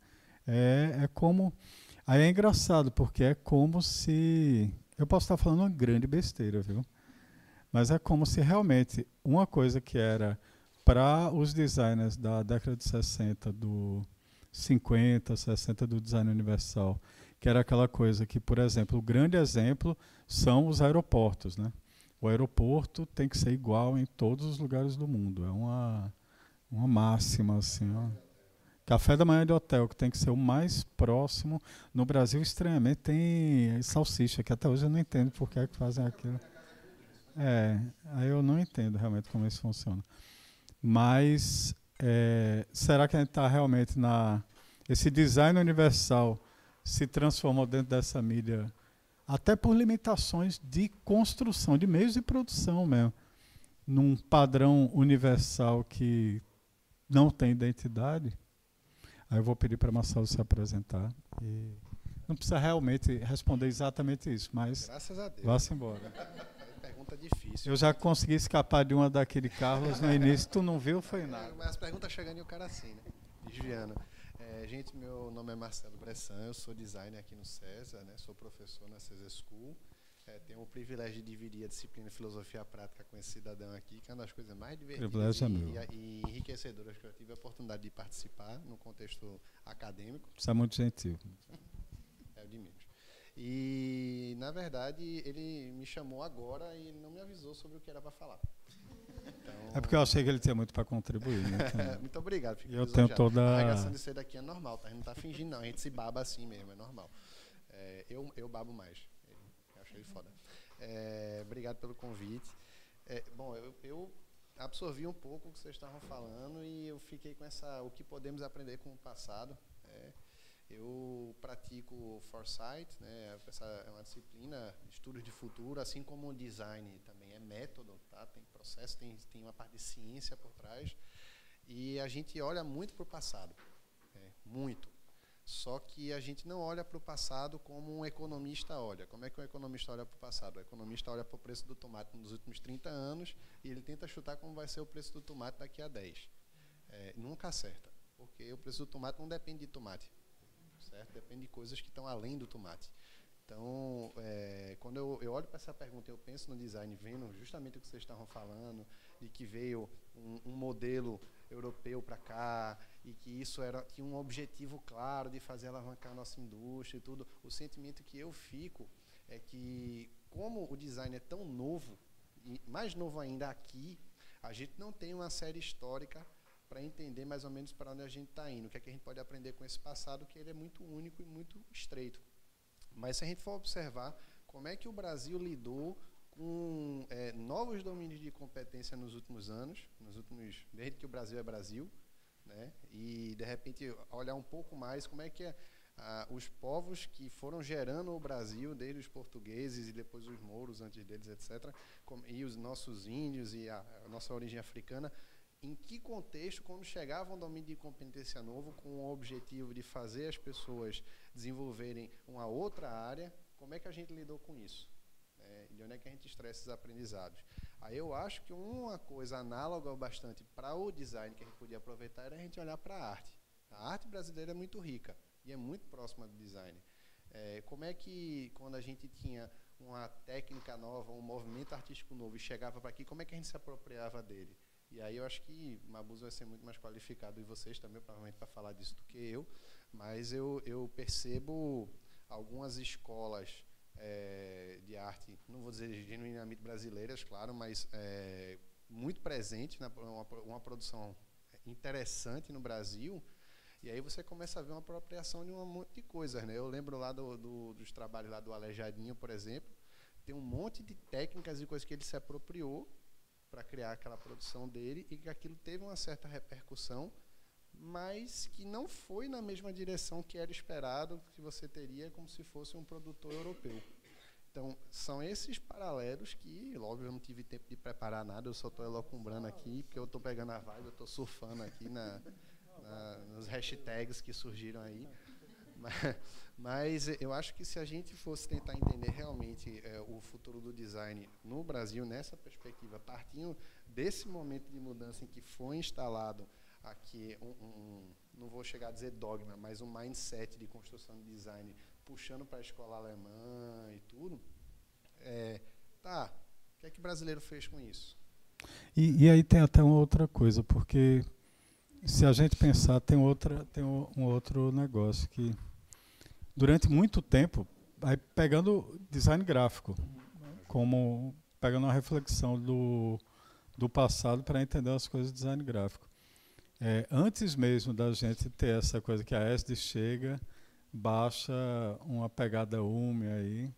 é, é como. Aí é engraçado, porque é como se. Eu posso estar falando uma grande besteira, viu? Mas é como se realmente uma coisa que era para os designers da década de 60, do 50, 60 do design universal, que era aquela coisa que, por exemplo, o grande exemplo são os aeroportos, né? O aeroporto tem que ser igual em todos os lugares do mundo. É uma uma máxima, assim, ó. Café da manhã de hotel, que tem que ser o mais próximo. No Brasil, estranhamente, tem salsicha, que até hoje eu não entendo por que, é que fazem aquilo. É, aí eu não entendo realmente como isso funciona. Mas é, será que a gente está realmente na. Esse design universal se transformou dentro dessa mídia, até por limitações de construção, de meios de produção mesmo, num padrão universal que não tem identidade, aí eu vou pedir para a Marcelo se apresentar. E não precisa realmente responder exatamente isso, mas Graças a Deus. vá-se embora. Pergunta difícil. Eu já consegui escapar de uma daquele Carlos no início, tu não viu, foi nada. Mas as perguntas chegando e o cara assim, né? Desviando. É, gente, meu nome é Marcelo Bressan, eu sou designer aqui no César, né? Sou professor na César School. É, tenho o privilégio de dividir a disciplina filosofia prática com esse cidadão aqui, que é uma das coisas mais divertidas é e, e, enriquecedoras que eu tive a oportunidade de participar no contexto acadêmico. Você é muito gentil. É o de menos. E, na verdade, ele me chamou agora e ele não me avisou sobre o que era para falar. Então, É porque eu achei que ele tinha muito para contribuir. Né? Então, Muito obrigado. fico Eu tenho toda A de ser daqui é normal, tá? A gente não tá fingindo, não. A gente se baba assim mesmo, é normal. É, eu, eu babo mais. Eu acho ele foda. É, obrigado pelo convite. É, bom, eu, eu absorvi um pouco o que vocês estavam falando e eu fiquei com essa o que podemos aprender com o passado. É, eu pratico foresight, né? Essa é uma disciplina estudos de futuro, assim como o design também é método, tá? Tem processo, tem, tem uma parte de ciência por trás. E a gente olha muito para o passado, né? muito. Só que a gente não olha para o passado como um economista olha. Como é que um economista olha para o passado? O economista olha para o preço do tomate nos últimos 30 anos e ele tenta chutar como vai ser o preço do tomate daqui a 10. É, nunca acerta, porque o preço do tomate não depende de tomate, certo? Depende de coisas que estão além do tomate. Então, é, quando eu, eu olho para essa pergunta, eu penso no design, vendo justamente o que vocês estavam falando, de que veio um, um modelo europeu para cá e que isso era tinha um objetivo claro de fazer alavancar a nossa indústria e tudo. O sentimento que eu fico é que, como o design é tão novo, e mais novo ainda aqui, a gente não tem uma série histórica para entender mais ou menos para onde a gente está indo, o que é que a gente pode aprender com esse passado, que ele é muito único e muito estreito. Mas se a gente for observar como é que o Brasil lidou com é, novos domínios de competência nos últimos anos, nos últimos desde que o Brasil é Brasil, né? E de repente olhar um pouco mais como é que é, ah, os povos que foram gerando o Brasil, desde os portugueses e depois os mouros antes deles, etc., com- e os nossos índios e a, a nossa origem africana, em que contexto, quando chegava um domínio de competência novo, com o objetivo de fazer as pessoas desenvolverem uma outra área, como é que a gente lidou com isso? É, de onde é que a gente extrai esses aprendizados? Aí eu acho que uma coisa análoga bastante para o design que a gente podia aproveitar era a gente olhar para a arte. A arte brasileira é muito rica e é muito próxima do design. É, como é que, quando a gente tinha uma técnica nova, um movimento artístico novo e chegava para aqui, como é que a gente se apropriava dele? E aí eu acho que Mabuse vai ser muito mais qualificado, e vocês também, provavelmente, para falar disso do que eu, mas eu, eu percebo algumas escolas eh, de arte, não vou dizer genuinamente brasileiras, claro, mas eh, muito presente na uma, uma produção interessante no Brasil. E aí você começa a ver uma apropriação de um monte de coisas, né? Eu lembro lá do, do, dos trabalhos lá do Alejadinho, por exemplo, tem um monte de técnicas e coisas que ele se apropriou para criar aquela produção dele e que aquilo teve uma certa repercussão, mas que não foi na mesma direção que era esperado que você teria como se fosse um produtor europeu. Então, são esses paralelos que, logo, eu não tive tempo de preparar nada, eu só estou elocumbrando aqui, porque eu estou pegando a vibe, eu estou surfando aqui na, na, nos hashtags que surgiram aí. Mas, eu acho que se a gente fosse tentar entender realmente é, o futuro do design no Brasil, nessa perspectiva, partindo desse momento de mudança em que foi instalado aqui um, um não vou chegar a dizer dogma, mas um mindset de construção de design puxando para a escola alemã e tudo, é, tá, o que é que o brasileiro fez com isso? E, e aí tem até uma outra coisa, porque se a gente pensar, tem, outra, tem um outro negócio que durante muito tempo, aí pegando design gráfico, como pegando uma reflexão do, do passado para entender as coisas de design gráfico. É, antes mesmo da gente ter essa coisa que a ESD chega, baixa uma pegada UME aí.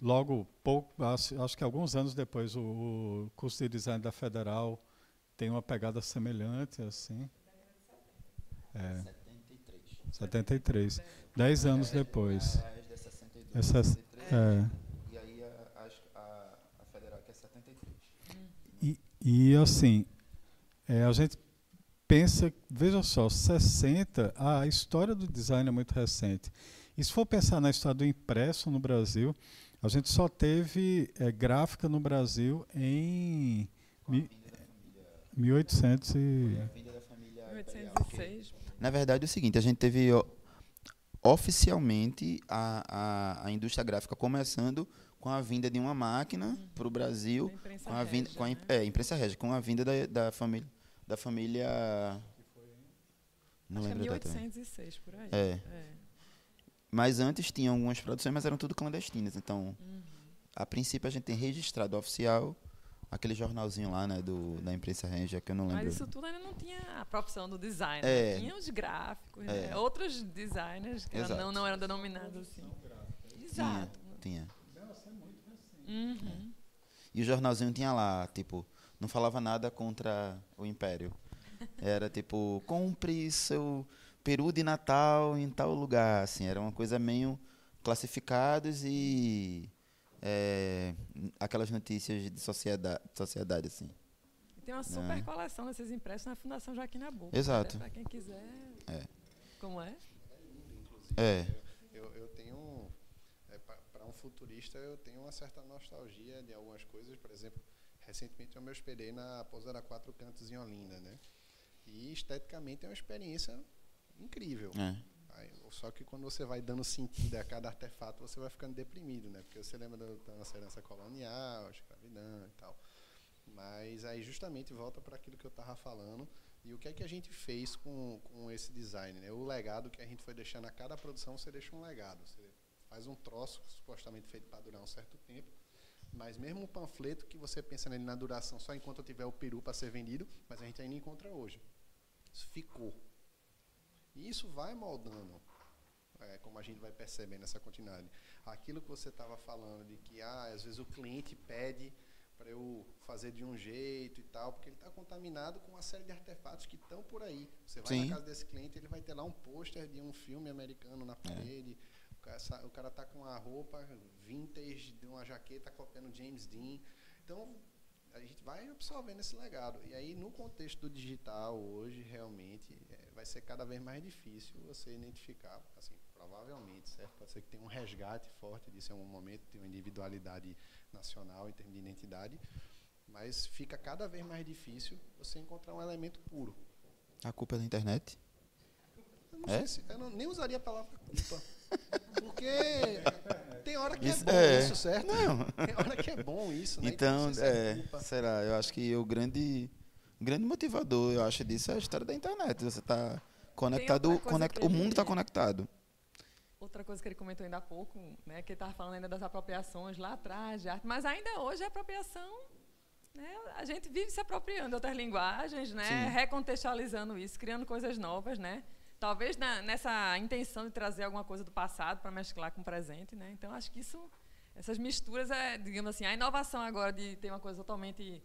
Logo, pouco, acho, acho que alguns anos depois, o, o curso de design da Federal tem uma pegada semelhante, assim. É. 73. 73. Dez anos é, depois. A ESD é 62. Essa, 63, é. E aí a, a, a Federal que é 73. E, e assim, é, a gente pensa, veja só, 60, a história do design é muito recente. E se for pensar na história do impresso no Brasil, a gente só teve é, gráfica no Brasil em mi, 1800 e... 1806. Na verdade é o seguinte, a gente teve ó, oficialmente a, a, a indústria gráfica começando com a vinda de uma máquina Uhum. para o Brasil, com a vinda, régia, com a, né? é, imprensa régia, com a vinda da, da família da família não Acho é lembro a data. 1806, por aí. É. Mas antes tinha algumas produções, mas eram tudo clandestinas. Então, Uhum. a princípio a gente tem registrado oficial aquele jornalzinho lá, né, do da imprensa régia que eu não lembro. Mas isso tudo ainda não tinha a profissão do design. É. né? Tinha os gráficos, É. né? outros designers que Exato. não, não eram denominados assim. Exato. Tinha. Uhum. E o jornalzinho tinha lá, tipo, não falava nada contra o Império. Era tipo, compre seu peru de Natal em tal lugar, assim, era uma coisa meio classificados e é, aquelas notícias de sociedade, sociedade assim. Tem uma super coleção desses impressos na Fundação Joaquim Nabuco. Exato. Para quem quiser. É. Como é? É. Eu, eu tenho, é, para um futurista, eu tenho uma certa nostalgia de algumas coisas. Por exemplo, recentemente eu me hospedei na Pousa da Quatro Cantos em Olinda, né? E esteticamente é uma experiência incrível. É. Só que quando você vai dando sentido a cada artefato, você vai ficando deprimido, né? Porque você lembra da, nossa herança colonial, escravidão e tal. Mas aí justamente volta para aquilo que eu estava falando. E o que é que a gente fez com, com esse design? Né? O legado que a gente foi deixando a cada produção, você deixa um legado. Você faz um troço supostamente feito para durar um certo tempo. Mas mesmo um panfleto que você pensa nele na duração só enquanto tiver o peru para ser vendido, mas a gente ainda encontra hoje. Isso ficou. E isso vai moldando, é, como a gente vai percebendo essa continuidade. Aquilo que você estava falando de que ah, às vezes o cliente pede para eu fazer de um jeito e tal, porque ele está contaminado com uma série de artefatos que estão por aí. Você vai Sim. na casa desse cliente, ele vai ter lá um pôster de um filme americano na parede. O cara, sa- o cara tá com uma roupa vintage de uma jaqueta copiando James Dean. Então, a gente vai absorvendo esse legado. E aí, no contexto do digital, hoje, realmente, é, vai ser cada vez mais difícil você identificar, assim, provavelmente, certo? Pode ser que tenha um resgate forte disso em algum momento, tenha uma individualidade nacional em termos de identidade, mas fica cada vez mais difícil você encontrar um elemento puro. A culpa é da internet? Eu não É? sei se, eu não- nem usaria a palavra culpa. Porque tem hora que Isso- é bom é. isso, certo? Não. Tem hora que é bom isso, né? Então, sei se é, culpa. será? Eu acho que o grande, grande motivador, eu acho, disso é a história da internet. Você está conectado, outra coisa conect, que o mundo está conectado. Outra coisa que ele comentou ainda há pouco, né, que ele estava falando ainda das apropriações lá atrás de arte, mas ainda hoje a apropriação né, a gente vive se apropriando de outras linguagens, né, Sim. recontextualizando isso, criando coisas novas, né? Talvez na- nessa intenção de trazer alguma coisa do passado para mesclar com o presente, né? Então acho que isso, essas misturas é, digamos assim, a inovação agora de ter uma coisa totalmente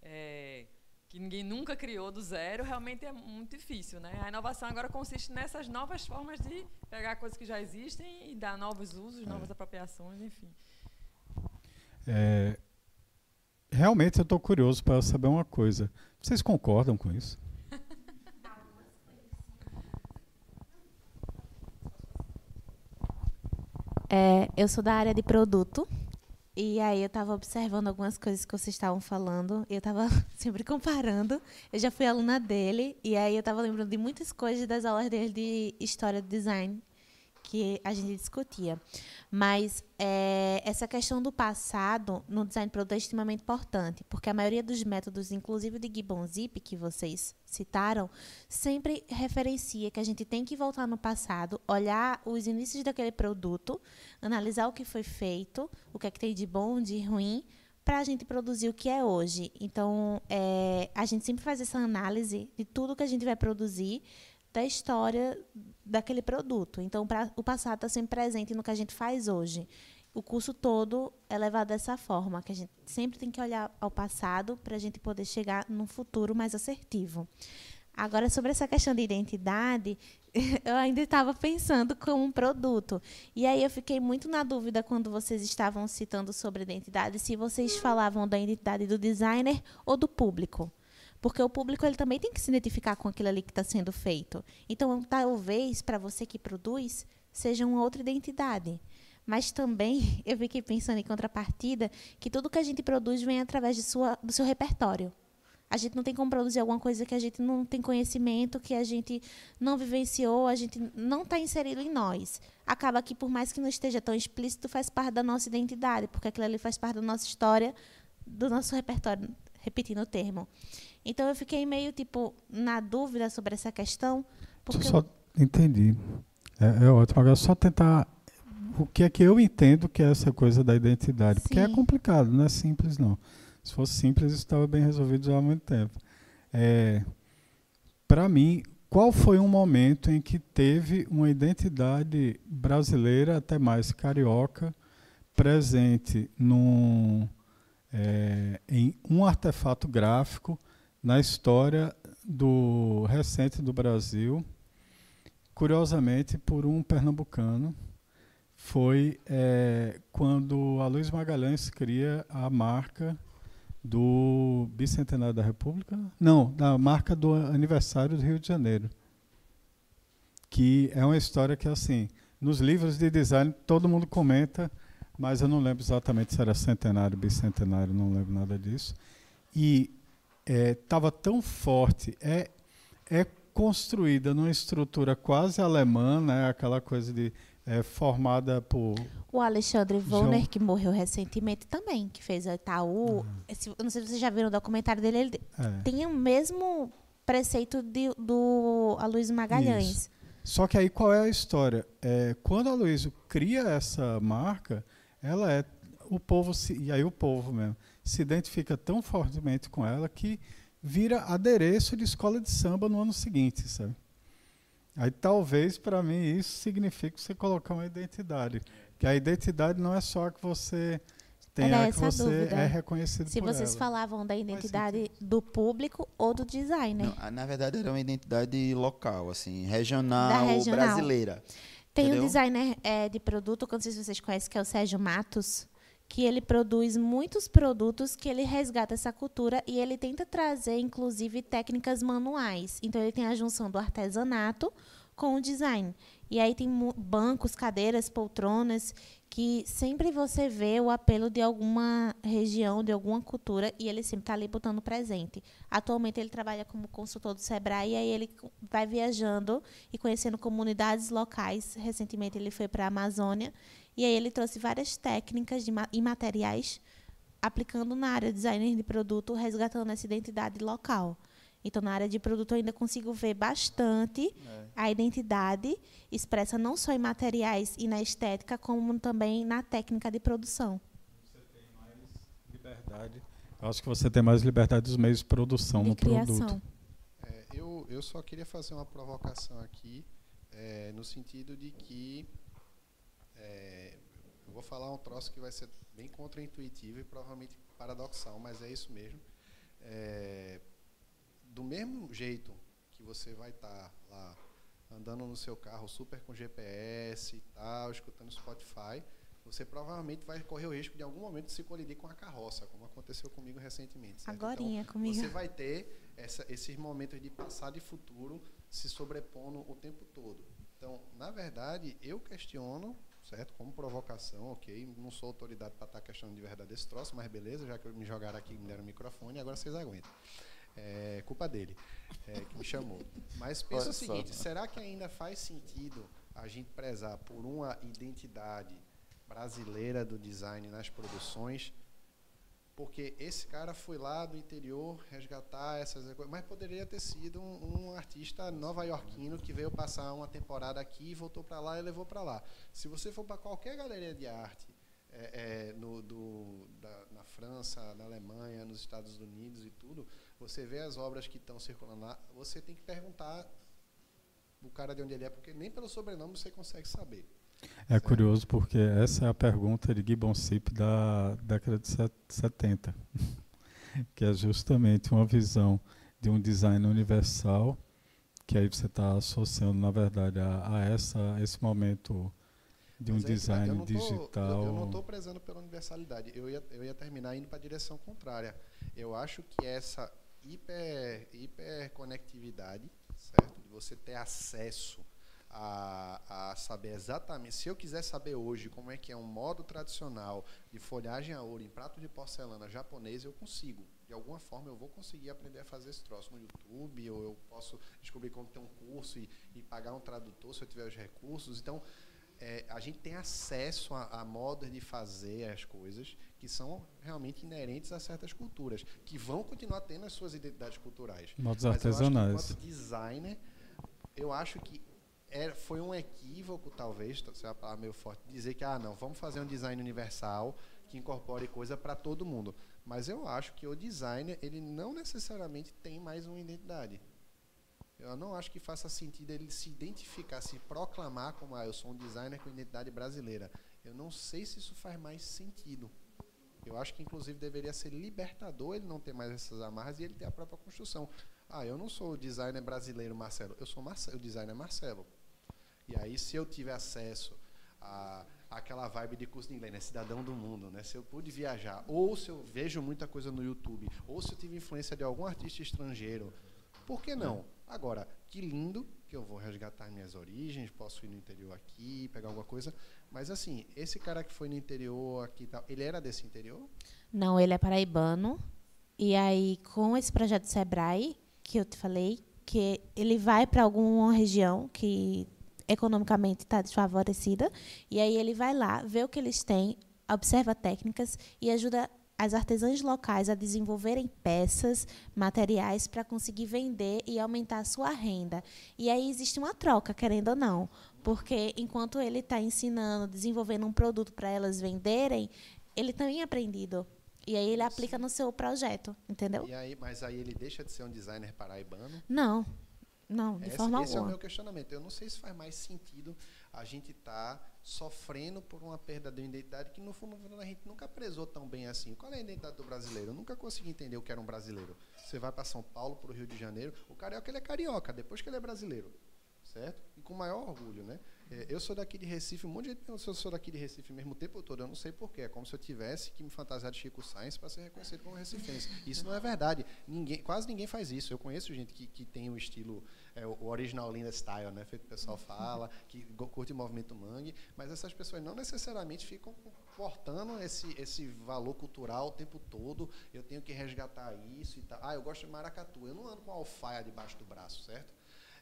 é, que ninguém nunca criou do zero, realmente é muito difícil, né? A inovação agora consiste nessas novas formas de pegar coisas que já existem e dar novos usos, novas apropriações, enfim. É, realmente eu estou curioso para saber uma coisa. Vocês concordam com isso? É, eu sou da área de produto. E aí eu estava observando algumas coisas que vocês estavam falando. Eu estava sempre comparando. Eu já fui aluna dele. E aí eu estava lembrando de muitas coisas das aulas dele de história do design que a gente discutia. Mas é, essa questão do passado no design de produto é extremamente importante, porque a maioria dos métodos, inclusive de Gibbon Zip, que vocês citaram, sempre referencia que a gente tem que voltar no passado, olhar os inícios daquele produto, analisar o que foi feito, o que é que tem de bom, de ruim, para a gente produzir o que é hoje. Então, é, a gente sempre faz essa análise de tudo que a gente vai produzir, da história daquele produto. Então, pra, o passado está sempre presente no que a gente faz hoje. O curso todo é levado dessa forma, que a gente sempre tem que olhar ao passado para a gente poder chegar num futuro mais assertivo. Agora, sobre essa questão de identidade, eu ainda estava pensando como um produto. E aí eu fiquei muito na dúvida quando vocês estavam citando sobre identidade, se vocês falavam da identidade do designer ou do público. Porque o público ele também tem que se identificar com aquilo ali que está sendo feito. Então, talvez, para você que produz, seja uma outra identidade. Mas também eu fiquei pensando em contrapartida que tudo que a gente produz vem através de sua, do seu repertório. A gente não tem como produzir alguma coisa que a gente não tem conhecimento, que a gente não vivenciou, a gente não está inserido em nós. Acaba que, por mais que não esteja tão explícito, faz parte da nossa identidade, porque aquilo ali faz parte da nossa história, do nosso repertório, repetindo o termo. Então eu fiquei meio tipo na dúvida sobre essa questão, porque Só entendi. É, é ótimo. Agora só tentar o que é que eu entendo que é essa coisa da identidade, porque é Sim. complicado, não é simples não. Se fosse simples, isso estava bem resolvido já há muito tempo. É, Para mim, qual foi um momento em que teve uma identidade brasileira, até mais carioca, presente num, é, em um artefato gráfico na história do recente do Brasil, curiosamente por um pernambucano, foi é, quando a Luiz Magalhães cria a marca do bicentenário da República, não, da marca do aniversário do Rio de Janeiro, que é uma história que assim, nos livros de design todo mundo comenta, mas eu não lembro exatamente se era centenário, bicentenário, não lembro nada disso. E estava tão forte, é, é construída numa estrutura quase alemã, né, aquela coisa de é, formada por o Alexandre Volner, João- que morreu recentemente também, que fez o Itaú, esse- eu não sei se vocês já viram o documentário dele, ele é, tem o mesmo preceito de- do Aloysio Magalhães. Só que aí qual é a história? É, quando a Luísa cria essa marca, ela é o povo se, e aí o povo mesmo se identifica tão fortemente com ela que vira adereço de escola de samba no ano seguinte, sabe? Aí talvez para mim isso signifique você colocar uma identidade, que a identidade não é só a que você tem, Era é a que você dúvida. é reconhecido Se por vocês ela. falavam da identidade do público ou do designer. Não, na verdade, era uma identidade local, assim, regional, regional. brasileira. Tem um Entendeu? designer é, de produto, não sei se vocês conhecem, que é o Sérgio Matos, que ele produz muitos produtos que ele resgata essa cultura e ele tenta trazer, inclusive, técnicas manuais. Então, ele tem a junção do artesanato com o design. E aí tem bancos, cadeiras, poltronas, que sempre você vê o apelo de alguma região, de alguma cultura, e ele sempre está ali botando presente. Atualmente ele trabalha como consultor do Sebrae, e aí ele vai viajando e conhecendo comunidades locais. Recentemente ele foi para a Amazônia, e aí ele trouxe várias técnicas de ma- e materiais aplicando na área de designer de produto, resgatando essa identidade local. Então, na área de produto, eu ainda consigo ver bastante a identidade expressa não só em materiais e na estética, como também na técnica de produção. liberdade Eu acho que você tem mais liberdade dos meios de produção de no criação. produto. É, eu, eu só queria fazer uma provocação aqui, é, no sentido de que é, eu vou falar um troço que vai ser bem contraintuitivo e provavelmente paradoxal, mas é isso mesmo. É, do mesmo jeito que você vai estar lá andando no seu carro super com GPS e tal, escutando Spotify, você provavelmente vai correr o risco de em algum momento se colidir com a carroça, como aconteceu comigo recentemente. Agorinha então, comigo. Você vai ter essa- esses momentos de passado e futuro se sobrepondo o tempo todo. Então, na verdade, eu questiono, certo? Como provocação, ok? Não sou autoridade para estar questionando de verdade esse troço, mas beleza, já que me jogaram aqui e me deram o microfone, agora vocês aguentam. É culpa dele, é, que me chamou. Mas pensa Olha o só. seguinte: será que ainda faz sentido a gente prezar por uma identidade brasileira do design nas produções? Porque esse cara foi lá do interior resgatar essas coisas, mas poderia ter sido um, um artista nova-iorquino que veio passar uma temporada aqui, voltou para lá e levou para lá. Se você for para qualquer galeria de arte é, é, no, do, da- na França, na Alemanha, nos Estados Unidos e tudo, você vê as obras que estão circulando lá, você tem que perguntar o cara de onde ele é, porque nem pelo sobrenome você consegue saber. É curioso porque essa é a pergunta de Gibbon Sip da década de set- 70, que é justamente uma visão de um design universal, que aí você está associando, na verdade, a, a essa, esse momento de um tá, design eu tô- digital. eu, eu não estou prezando pela universalidade. Eu ia, eu ia terminar indo para a direção contrária. Eu acho que essa hiper, hiperconectividade, certo? De você ter acesso a, a saber exatamente. Se eu quiser saber hoje como é que é um modo tradicional de folhagem a ouro em prato de porcelana japonês, eu consigo. De alguma forma eu vou conseguir aprender a fazer esse troço no YouTube, ou eu posso descobrir como tem um curso e, e pagar um tradutor se eu tiver os recursos. Então, é, a gente tem acesso a, a modos de fazer as coisas que são realmente inerentes a certas culturas, que vão continuar tendo as suas identidades culturais. Modos Mas eu acho que artesanais. enquanto designer, eu acho que é, foi um equívoco, talvez, se é palavra meio forte, dizer que, ah, não, vamos fazer um design universal que incorpore coisa para todo mundo. Mas eu acho que o designer, ele não necessariamente tem mais uma identidade. Eu não acho que faça sentido ele se identificar, se proclamar como, ah, eu sou um designer com identidade brasileira. Eu não sei se isso faz mais sentido. Eu acho que, inclusive, deveria ser libertador ele não ter mais essas amarras e ele ter a própria construção. Ah, eu não sou o designer brasileiro Marcelo, eu sou Marcelo, o designer Marcelo. E aí, se eu tiver acesso a aquela vibe de curso de inglês, né? cidadão do mundo, né? Se eu pude viajar, ou se eu vejo muita coisa no YouTube, ou se eu tive influência de algum artista estrangeiro, por que não? Agora, que lindo que eu vou resgatar minhas origens, posso ir no interior aqui, pegar alguma coisa, mas assim, esse cara que foi no interior aqui, tal, ele era desse interior? Não, ele é paraibano. E aí, com esse projeto Sebrae, que eu te falei, que ele vai para alguma região que economicamente está desfavorecida, e aí ele vai lá, vê o que eles têm, observa técnicas e ajuda as artesãs locais a desenvolverem peças, materiais para conseguir vender e aumentar a sua renda. E aí existe uma troca, querendo ou não, porque enquanto ele está ensinando, desenvolvendo um produto para elas venderem, ele também é aprendido. E aí ele aplica no seu projeto, entendeu? E aí, mas aí ele deixa de ser um designer paraibano? Não, não, de Esse, forma esse é o alguma. meu questionamento. Eu não sei se faz mais sentido a gente estar sofrendo por uma perda de identidade que, no fundo, a gente nunca prezou tão bem assim. Qual é a identidade do brasileiro? Eu nunca consegui entender o que era um brasileiro. Você vai para São Paulo, para o Rio de Janeiro, o carioca ele é carioca, depois que ele é brasileiro. Certo? E com maior orgulho, né? É, Eu sou daqui de Recife, um monte de gente pergunta eu sou daqui de Recife mesmo o tempo todo, eu não sei porquê. É como se eu tivesse que me fantasiar de Chico Sainz para ser reconhecido como recifense. Isso não é verdade. Ninguém, quase ninguém faz isso. Eu conheço gente que, que tem o estilo, é, o original Linda Style, né? Feito o pessoal fala, que curte o movimento mangue, mas essas pessoas não necessariamente ficam portando esse, esse valor cultural o tempo todo. Eu tenho que resgatar isso e tal. Ah, eu gosto de maracatu. Eu não ando com alfaia debaixo do braço, certo?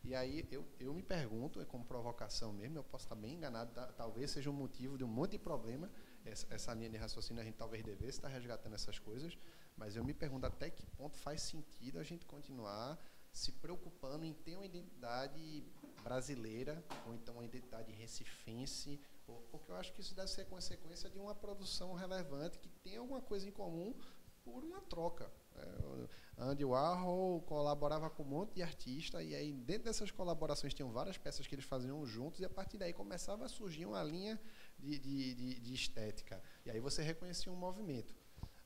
E aí eu, eu me pergunto, é como provocação mesmo, eu posso estar bem enganado, ta- talvez seja um motivo de um monte de problema, essa, essa linha de raciocínio a gente talvez devesse estar resgatando essas coisas, mas eu me pergunto até que ponto faz sentido a gente continuar se preocupando em ter uma identidade brasileira, ou então uma identidade recifense, ou- porque eu acho que isso deve ser consequência de uma produção relevante que tem alguma coisa em comum, por uma troca. É, Andy Warhol colaborava com um monte de artista e aí dentro dessas colaborações tinham várias peças que eles faziam juntos e a partir daí começava a surgir uma linha de, de, de, de estética. E aí você reconhecia um movimento.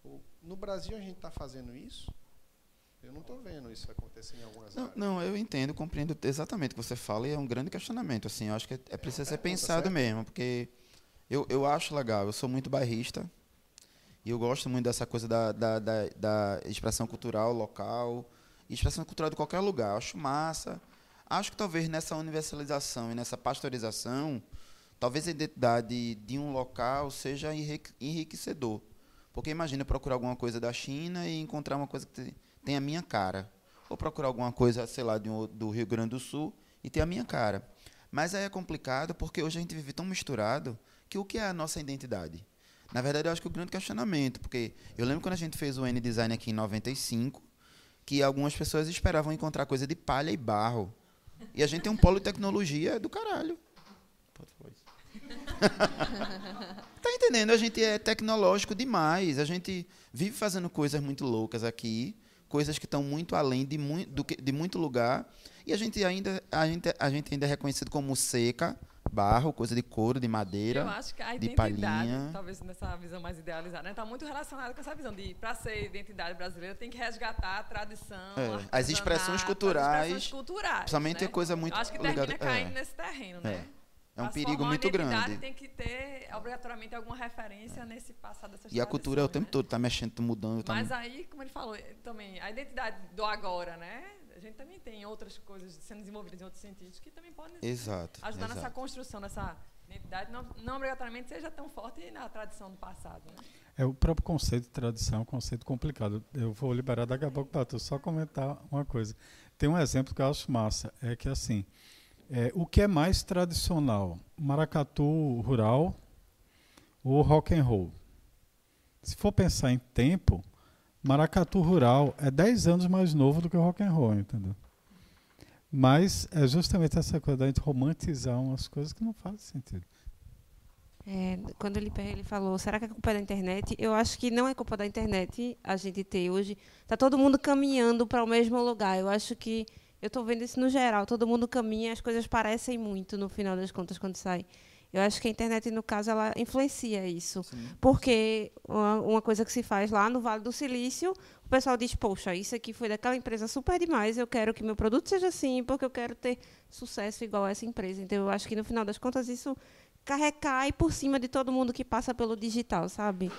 O, no Brasil a gente está fazendo isso? Eu não estou vendo isso acontecer em algumas Não, áreas. não, eu entendo, compreendo exatamente o que você fala e é um grande questionamento. Assim, eu acho que é, é preciso ser pergunta, pensado certo? mesmo, porque eu, eu acho legal. Eu sou muito bairrista e eu gosto muito dessa coisa da, da, da, da expressão cultural local, expressão cultural de qualquer lugar. Eu acho massa. Acho que talvez nessa universalização e nessa pasteurização, talvez a identidade de um local seja enrique- enriquecedor. Porque imagina procurar alguma coisa da China e encontrar uma coisa que te- tem a minha cara. Ou procurar alguma coisa, sei lá, um do Rio Grande do Sul e ter a minha cara. Mas aí é complicado porque hoje a gente vive tão misturado que o que é a nossa identidade? Na verdade, eu acho que o grande questionamento, porque eu lembro quando a gente fez o N-Design aqui em 95, que algumas pessoas esperavam encontrar coisa de palha e barro. E a gente tem um polo de tecnologia do caralho. Tá entendendo? A gente é tecnológico demais. A gente vive fazendo coisas muito loucas aqui, coisas que estão muito além de, mui do que, de muito lugar. E a gente ainda a gente, a gente ainda é reconhecido como seca, barro, coisa de couro, de Eu madeira. acho que a de identidade, palhinha. talvez nessa visão mais idealizada, está muito relacionada com essa visão de, para ser identidade brasileira, tem que resgatar a tradição, É, as expressões culturais, As expressões culturais. Principalmente né? é coisa muito Eu acho que termina caindo é, nesse terreno, né? é um perigo muito identidade, grande. Tem que ter obrigatoriamente alguma referência nesse passado dessas E a cultura é o tempo né? todo, tá mexendo, tá mudando. Tá Mas aí, como ele falou, também a identidade do agora, né? A gente também tem outras coisas sendo desenvolvidas em outros sentidos que também podem Exato. ajudar nessa exato. construção dessa identidade, não, não obrigatoriamente seja tão forte na tradição do passado. Né? É o próprio conceito de tradição, é um conceito complicado. Eu vou liberar daqui a pouco para tu só comentar uma coisa. Tem um exemplo que eu acho massa, é que assim, é, o que é mais tradicional, maracatu rural ou rock and roll? Se for pensar em tempo, maracatu rural é 10 anos mais novo do que o rock and roll, entendeu? Mas é justamente essa coisa da gente romantizar umas coisas que não fazem sentido. É, quando ele, ele falou, será que é culpa da internet? Eu acho que não é culpa da internet a gente ter hoje. Está todo mundo caminhando para o mesmo lugar. Eu acho que, eu estou vendo isso no geral, todo mundo caminha, as coisas parecem muito no final das contas quando sai. Eu acho que a internet, no caso, ela influencia isso. Porque uma, uma coisa que se faz lá no Vale do Silício, o pessoal diz, poxa, isso aqui foi daquela empresa super demais, eu quero que meu produto seja assim, porque eu quero ter sucesso igual a essa empresa. Então, eu acho que, no final das contas, isso carregar por cima de todo mundo que passa pelo digital, sabe?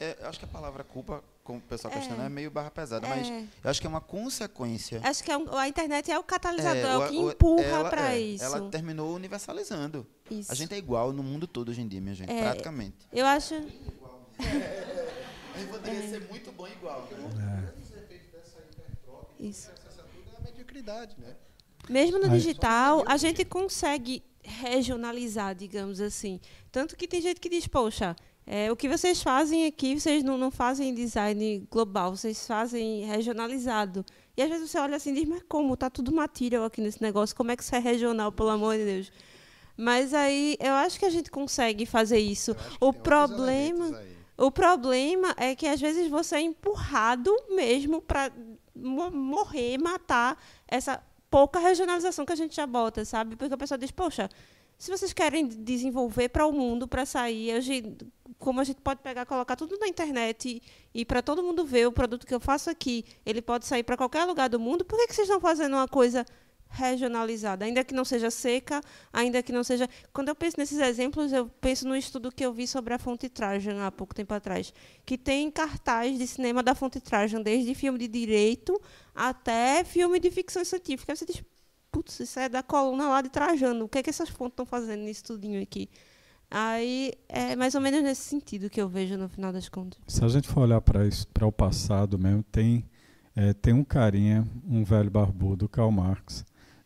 É, eu acho que a palavra culpa, como o pessoal É. questiona, é meio barra pesada, mas É. eu acho que é uma consequência. Acho que é um- a internet é o catalisador, é, o que empurra para é, isso. Ela terminou universalizando. Isso. A gente é igual no mundo todo hoje em dia, minha gente, É. praticamente. Eu acho. A gente poderia ser muito bom igual, né? Isso. É a mediocridade, né? Mesmo no digital, a gente consegue regionalizar, digamos assim. Tanto que tem gente que diz, poxa, é, o que vocês fazem aqui, vocês não, não fazem design global, vocês fazem regionalizado. E às vezes você olha assim e diz, mas como? Tá tudo material aqui nesse negócio, como é que isso é regional, pelo amor de Deus? Mas aí eu acho que a gente consegue fazer isso. O problema. O problema é que às vezes você é empurrado mesmo para morrer, matar essa pouca regionalização que a gente já bota, sabe? Porque a pessoa diz, poxa, se vocês querem desenvolver para o mundo, para sair, hoje, como a gente pode pegar, colocar tudo na internet e, e para todo mundo ver o produto que eu faço aqui, ele pode sair para qualquer lugar do mundo, por que, que vocês estão fazendo uma coisa regionalizada, ainda que não seja seca, ainda que não seja. Quando eu penso nesses exemplos, eu penso no estudo que eu vi sobre a Fonte Trajan há pouco tempo atrás, que tem cartaz de cinema da Fonte Trajan, desde filme de direito até filme de ficção científica. Você diz, putz, isso é da coluna lá de Trajano, o que é que essas fontes estão fazendo nisso tudinho aqui? Aí é mais ou menos nesse sentido que eu vejo no final das contas. Se a gente for olhar para o passado mesmo, tem, é, tem um carinha, um velho barbudo, Karl Marx,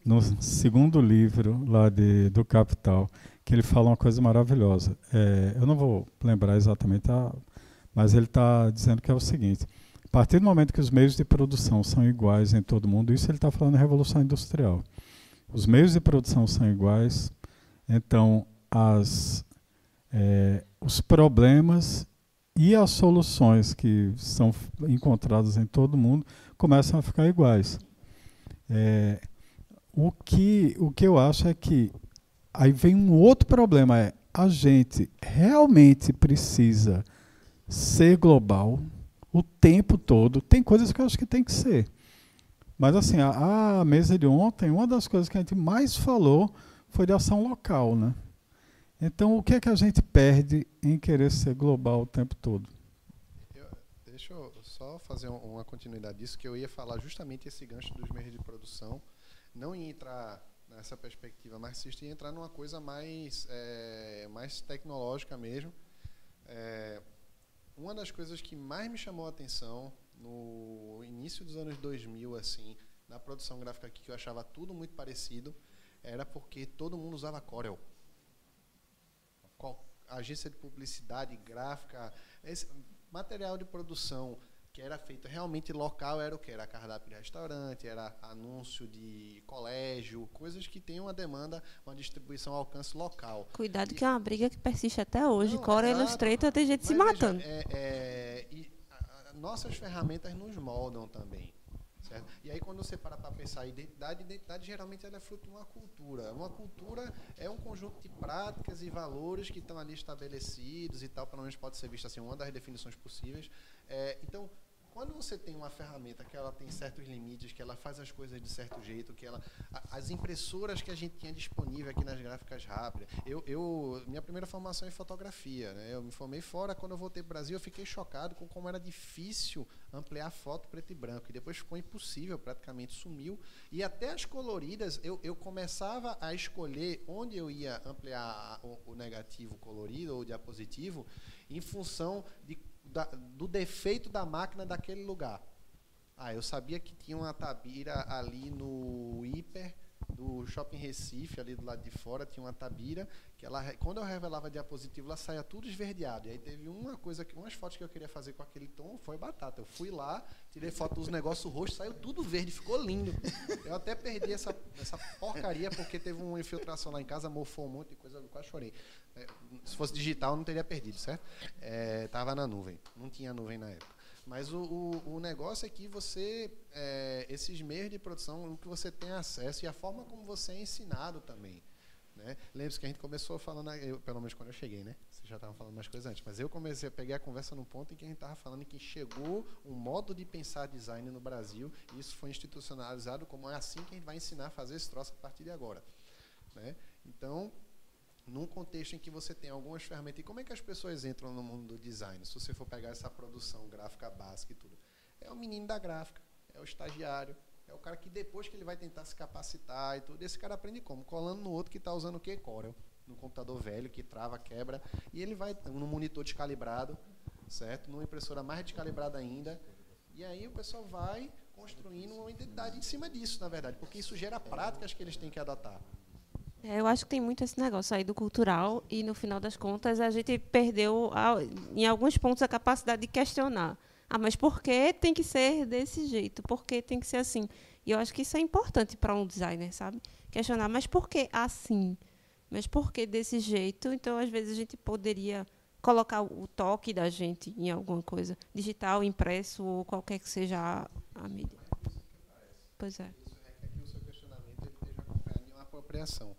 no segundo livro lá de, do Capital, que ele fala uma coisa maravilhosa. É, eu não vou lembrar exatamente, a, mas ele está dizendo que é o seguinte: a partir do momento que os meios de produção são iguais em todo mundo, isso ele está falando em revolução industrial. Os meios de produção são iguais, então as, é, os problemas e as soluções que são encontradas em todo mundo começam a ficar iguais. É, o, que, o que eu acho é que aí vem um outro problema, é a gente realmente precisa ser global o tempo todo. Tem coisas que eu acho que tem que ser. Mas assim, a, a mesa de ontem, uma das coisas que a gente mais falou foi de ação local, né? Então, o que é que a gente perde em querer ser global o tempo todo? Eu, deixa eu só fazer uma continuidade disso, que eu ia falar justamente esse gancho dos meios de produção, não entrar nessa perspectiva marxista, ia entrar numa coisa mais, é, mais tecnológica mesmo. É, uma das coisas que mais me chamou a atenção no início dos anos 2000, assim, na produção gráfica aqui, que eu achava tudo muito parecido, era porque todo mundo usava Corel agência de publicidade, gráfica, esse material de produção que era feito realmente local era o que? Era cardápio de restaurante, era anúncio de colégio, coisas que têm uma demanda, uma distribuição ao alcance local. Cuidado e, que é uma briga que persiste até hoje. Não, Cora Illustrator tem gente se matando. Veja, é, é, e a, a, nossas ferramentas nos moldam também. Certo? E aí quando você para para pensar em identidade, identidade geralmente ela é fruto de uma cultura. Uma cultura é um conjunto de práticas e valores que estão ali estabelecidos e tal, pelo menos pode ser visto assim, uma das definições possíveis. É, então, quando você tem uma ferramenta que ela tem certos limites, que ela faz as coisas de certo jeito, que ela as impressoras que a gente tinha disponível aqui nas gráficas rápidas. Eu, eu minha primeira formação é em fotografia, né? Eu me formei fora, quando eu voltei para o Brasil, eu fiquei chocado com como era difícil ampliar foto preto e branco e depois ficou impossível, praticamente sumiu. E até as coloridas, eu, eu começava a escolher onde eu ia ampliar o, o negativo colorido ou diapositivo em função de da, do defeito da máquina daquele lugar. Ah, eu sabia que tinha uma tabira ali no hiper do Shopping Recife, ali do lado de fora, tinha uma tabira que ela, quando eu revelava a diapositivo, ela saía tudo esverdeado. E aí teve uma coisa, que umas fotos que eu queria fazer com aquele tom, foi batata. Eu fui lá, tirei foto dos negócios roxos, saiu tudo verde, ficou lindo. Eu até perdi essa, essa porcaria porque teve uma infiltração lá em casa, mofou um monte de coisa, eu quase chorei. Se fosse digital, não teria perdido, certo? Estava é, na nuvem, não tinha nuvem na época. Mas o, o, o negócio é que você, é, esses meios de produção, o que você tem acesso e a forma como você é ensinado também. Né? Lembre-se que a gente começou falando, eu, pelo menos quando eu cheguei, né? Vocês já estavam falando mais coisas antes, mas eu comecei a pegar a conversa num ponto em que a gente estava falando que chegou um modo de pensar design no Brasil e isso foi institucionalizado como é assim que a gente vai ensinar a fazer esse troço a partir de agora. Né? Então, num contexto em que você tem algumas ferramentas. E como é que as pessoas entram no mundo do design? Se você for pegar essa produção gráfica básica e tudo. É o menino da gráfica, é o estagiário, é o cara que depois que ele vai tentar se capacitar e tudo, esse cara aprende como? Colando no outro que está usando o quê? Corel. No computador velho, que trava, quebra. E ele vai no monitor descalibrado, certo? Numa impressora mais descalibrada ainda. E aí o pessoal vai construindo uma identidade em cima disso, na verdade, porque isso gera práticas que eles têm que adotar. É, eu acho que tem muito esse negócio aí do cultural e, no final das contas, a gente perdeu, em alguns pontos, a capacidade de questionar. Ah, mas por que tem que ser desse jeito? Por que tem que ser assim? E eu acho que isso é importante para um designer, sabe? Questionar, mas por que assim? Mas por que desse jeito? Então, às vezes, a gente poderia colocar o toque da gente em alguma coisa, digital, impresso, ou qualquer que seja a, mídia. Pois é. Isso requer que o seu questionamento esteja acompanhado de uma apropriação.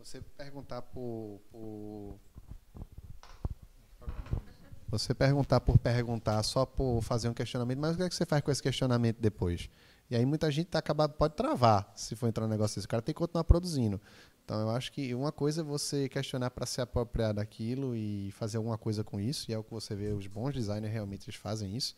Você perguntar por, por você perguntar por perguntar, só por fazer um questionamento, mas o que, é que você faz com esse questionamento depois? E aí muita gente tá acaba, pode travar se for entrar no negócio desse. O cara tem que continuar produzindo. Então eu acho que uma coisa é você questionar para se apropriar daquilo e fazer alguma coisa com isso, e é o que você vê, os bons designers realmente eles fazem isso.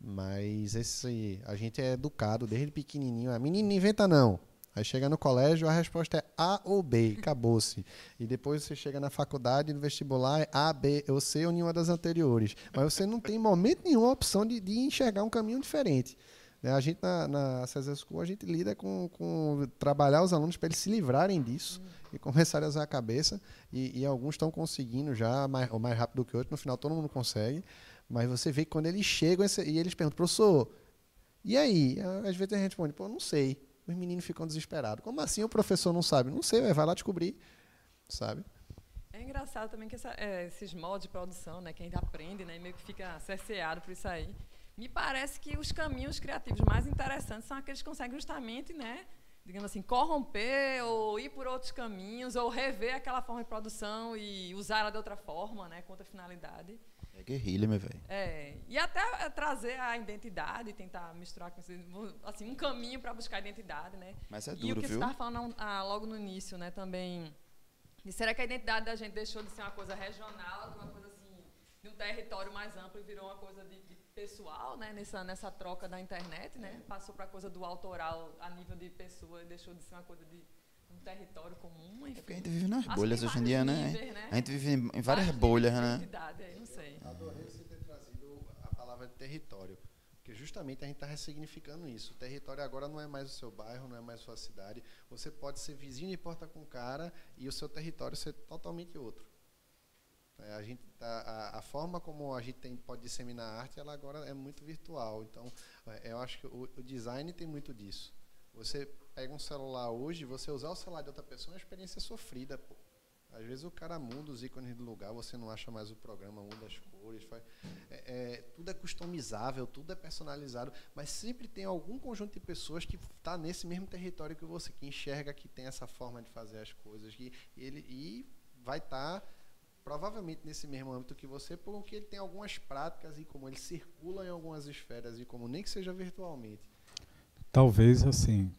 Mas esse a gente é educado desde pequenininho. A menina não inventa não. Aí chega no colégio, a resposta é A ou B, acabou-se. E depois você chega na faculdade, no vestibular, é A, B ou C ou nenhuma das anteriores. Mas você não tem momento nenhum a opção de, de enxergar um caminho diferente. Né? A gente, na, na César School, a gente lida com, com trabalhar os alunos para eles se livrarem disso e começarem a usar a cabeça. E, e alguns estão conseguindo já, mais, ou mais rápido que outros. No final, todo mundo consegue. Mas você vê que quando eles chegam e eles perguntam, professor, e aí? Às vezes a gente responde, pô, não sei os meninos ficam desesperados. Como assim o professor não sabe? Não sei, vai lá descobrir, sabe? É, engraçado também que essa, é, esses modos de produção, né, que a gente aprende, né, meio que fica cerceado por isso aí. Me parece que os caminhos criativos mais interessantes são aqueles que conseguem justamente, né, digamos assim, corromper ou ir por outros caminhos ou rever aquela forma de produção e usar ela de outra forma, né, com outra finalidade. É guerrilha, meu velho. É, e até é, trazer a identidade, tentar misturar com assim, um caminho para buscar a identidade, né? Mas é e o duro, que você viu? estava falando ah, logo no início, né, também. E será que a identidade da gente deixou de ser uma coisa regional, de uma coisa assim, de um território mais amplo e virou uma coisa de, de pessoal, né, nessa, nessa troca da internet, né? Passou para a coisa do autoral a nível de pessoa e deixou de ser uma coisa de um território comum, enfim. É porque a gente vive nas Acho bolhas hoje em dia, né? né? A gente vive em várias Vários bolhas, né? aí, não sei. Adorei você ter trazido a palavra território, porque justamente a gente está ressignificando isso. O território agora não é mais o seu bairro, não é mais a sua cidade. Você pode ser vizinho de porta com cara e o seu território ser totalmente outro. É, a, gente tá, a, a forma como a gente tem, pode disseminar a arte, ela agora é muito virtual. Então, é, eu acho que o, o design tem muito disso. Você pega um celular hoje, você usar o celular de outra pessoa é uma experiência sofrida, pô. Às vezes o cara muda os ícones do lugar, você não acha mais o programa, muda as cores. Faz, é, é, tudo é customizável, tudo é personalizado, mas sempre tem algum conjunto de pessoas que está nesse mesmo território que você, que enxerga que tem essa forma de fazer as coisas que ele e vai estar provavelmente nesse mesmo âmbito que você, porque ele tem algumas práticas e como ele circula em algumas esferas e como nem que seja virtualmente. Talvez assim,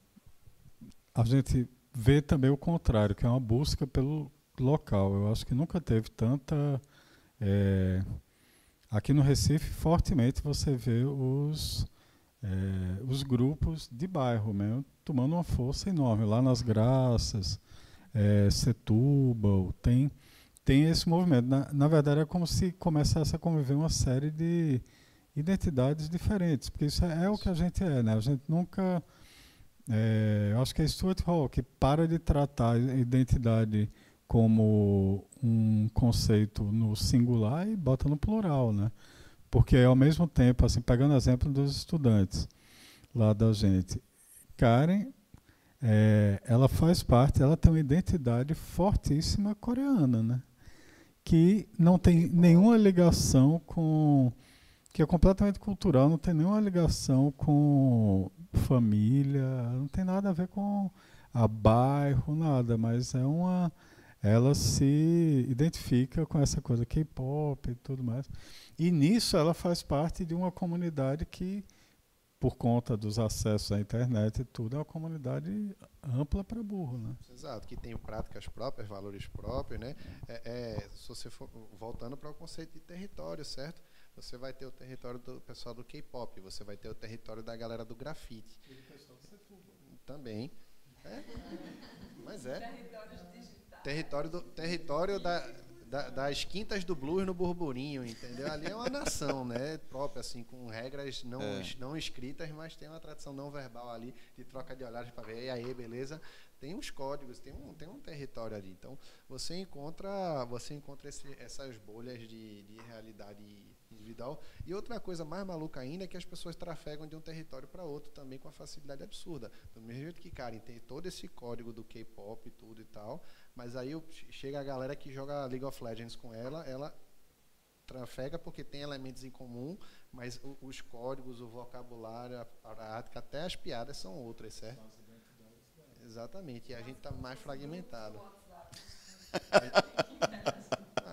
a gente vê também o contrário, que é uma busca pelo local. Eu acho que nunca teve tanta. é, aqui no Recife, fortemente você vê os, é, os grupos de bairro mesmo tomando uma força enorme. Lá nas Graças, é, Setúbal, tem, tem esse movimento. Na, na verdade, é como se começasse a conviver uma série de identidades diferentes, porque isso é, é o que a gente é, né? A gente nunca. É, eu acho que é Stuart Hall que para de tratar a identidade como um conceito no singular e bota no plural, né? Porque ao mesmo tempo, assim, pegando exemplo dos estudantes lá da gente, Karen, é, ela faz parte, ela tem uma identidade fortíssima coreana, né? Que não tem nenhuma ligação com que é completamente cultural, não tem nenhuma ligação com família, não tem nada a ver com a bairro, nada, mas é uma ela se identifica com essa coisa K-pop e tudo mais. E nisso ela faz parte de uma comunidade que por conta dos acessos à internet e tudo, é uma comunidade ampla para burro, né? Exato, que tem práticas próprias, valores próprios, né? É, é, se você for voltando para o conceito de território, certo? Você vai ter o território do pessoal do K-pop, você vai ter o território da galera do grafite. E do pessoal do Setúbal. Também. É. Mas é. Território, do, território da, da, das quintas do blues no burburinho, entendeu? Ali é uma nação, né? Própria, assim, com regras não, É. não escritas, mas tem uma tradição não verbal ali, de troca de olhares para ver, e aí, beleza? Tem uns códigos, tem um, tem um território ali. Então, você encontra, você encontra esse- essas bolhas de, de realidade individual. E outra coisa mais maluca ainda é que as pessoas trafegam de um território para outro também com uma facilidade absurda. Do mesmo jeito que Karen tem todo esse código do K-pop e tudo e tal, mas aí chega a galera que joga League of Legends com ela, ela trafega porque tem elementos em comum, mas os códigos, o vocabulário, a prática, até as piadas são outras, certo? Exatamente, e a gente está mais fragmentado.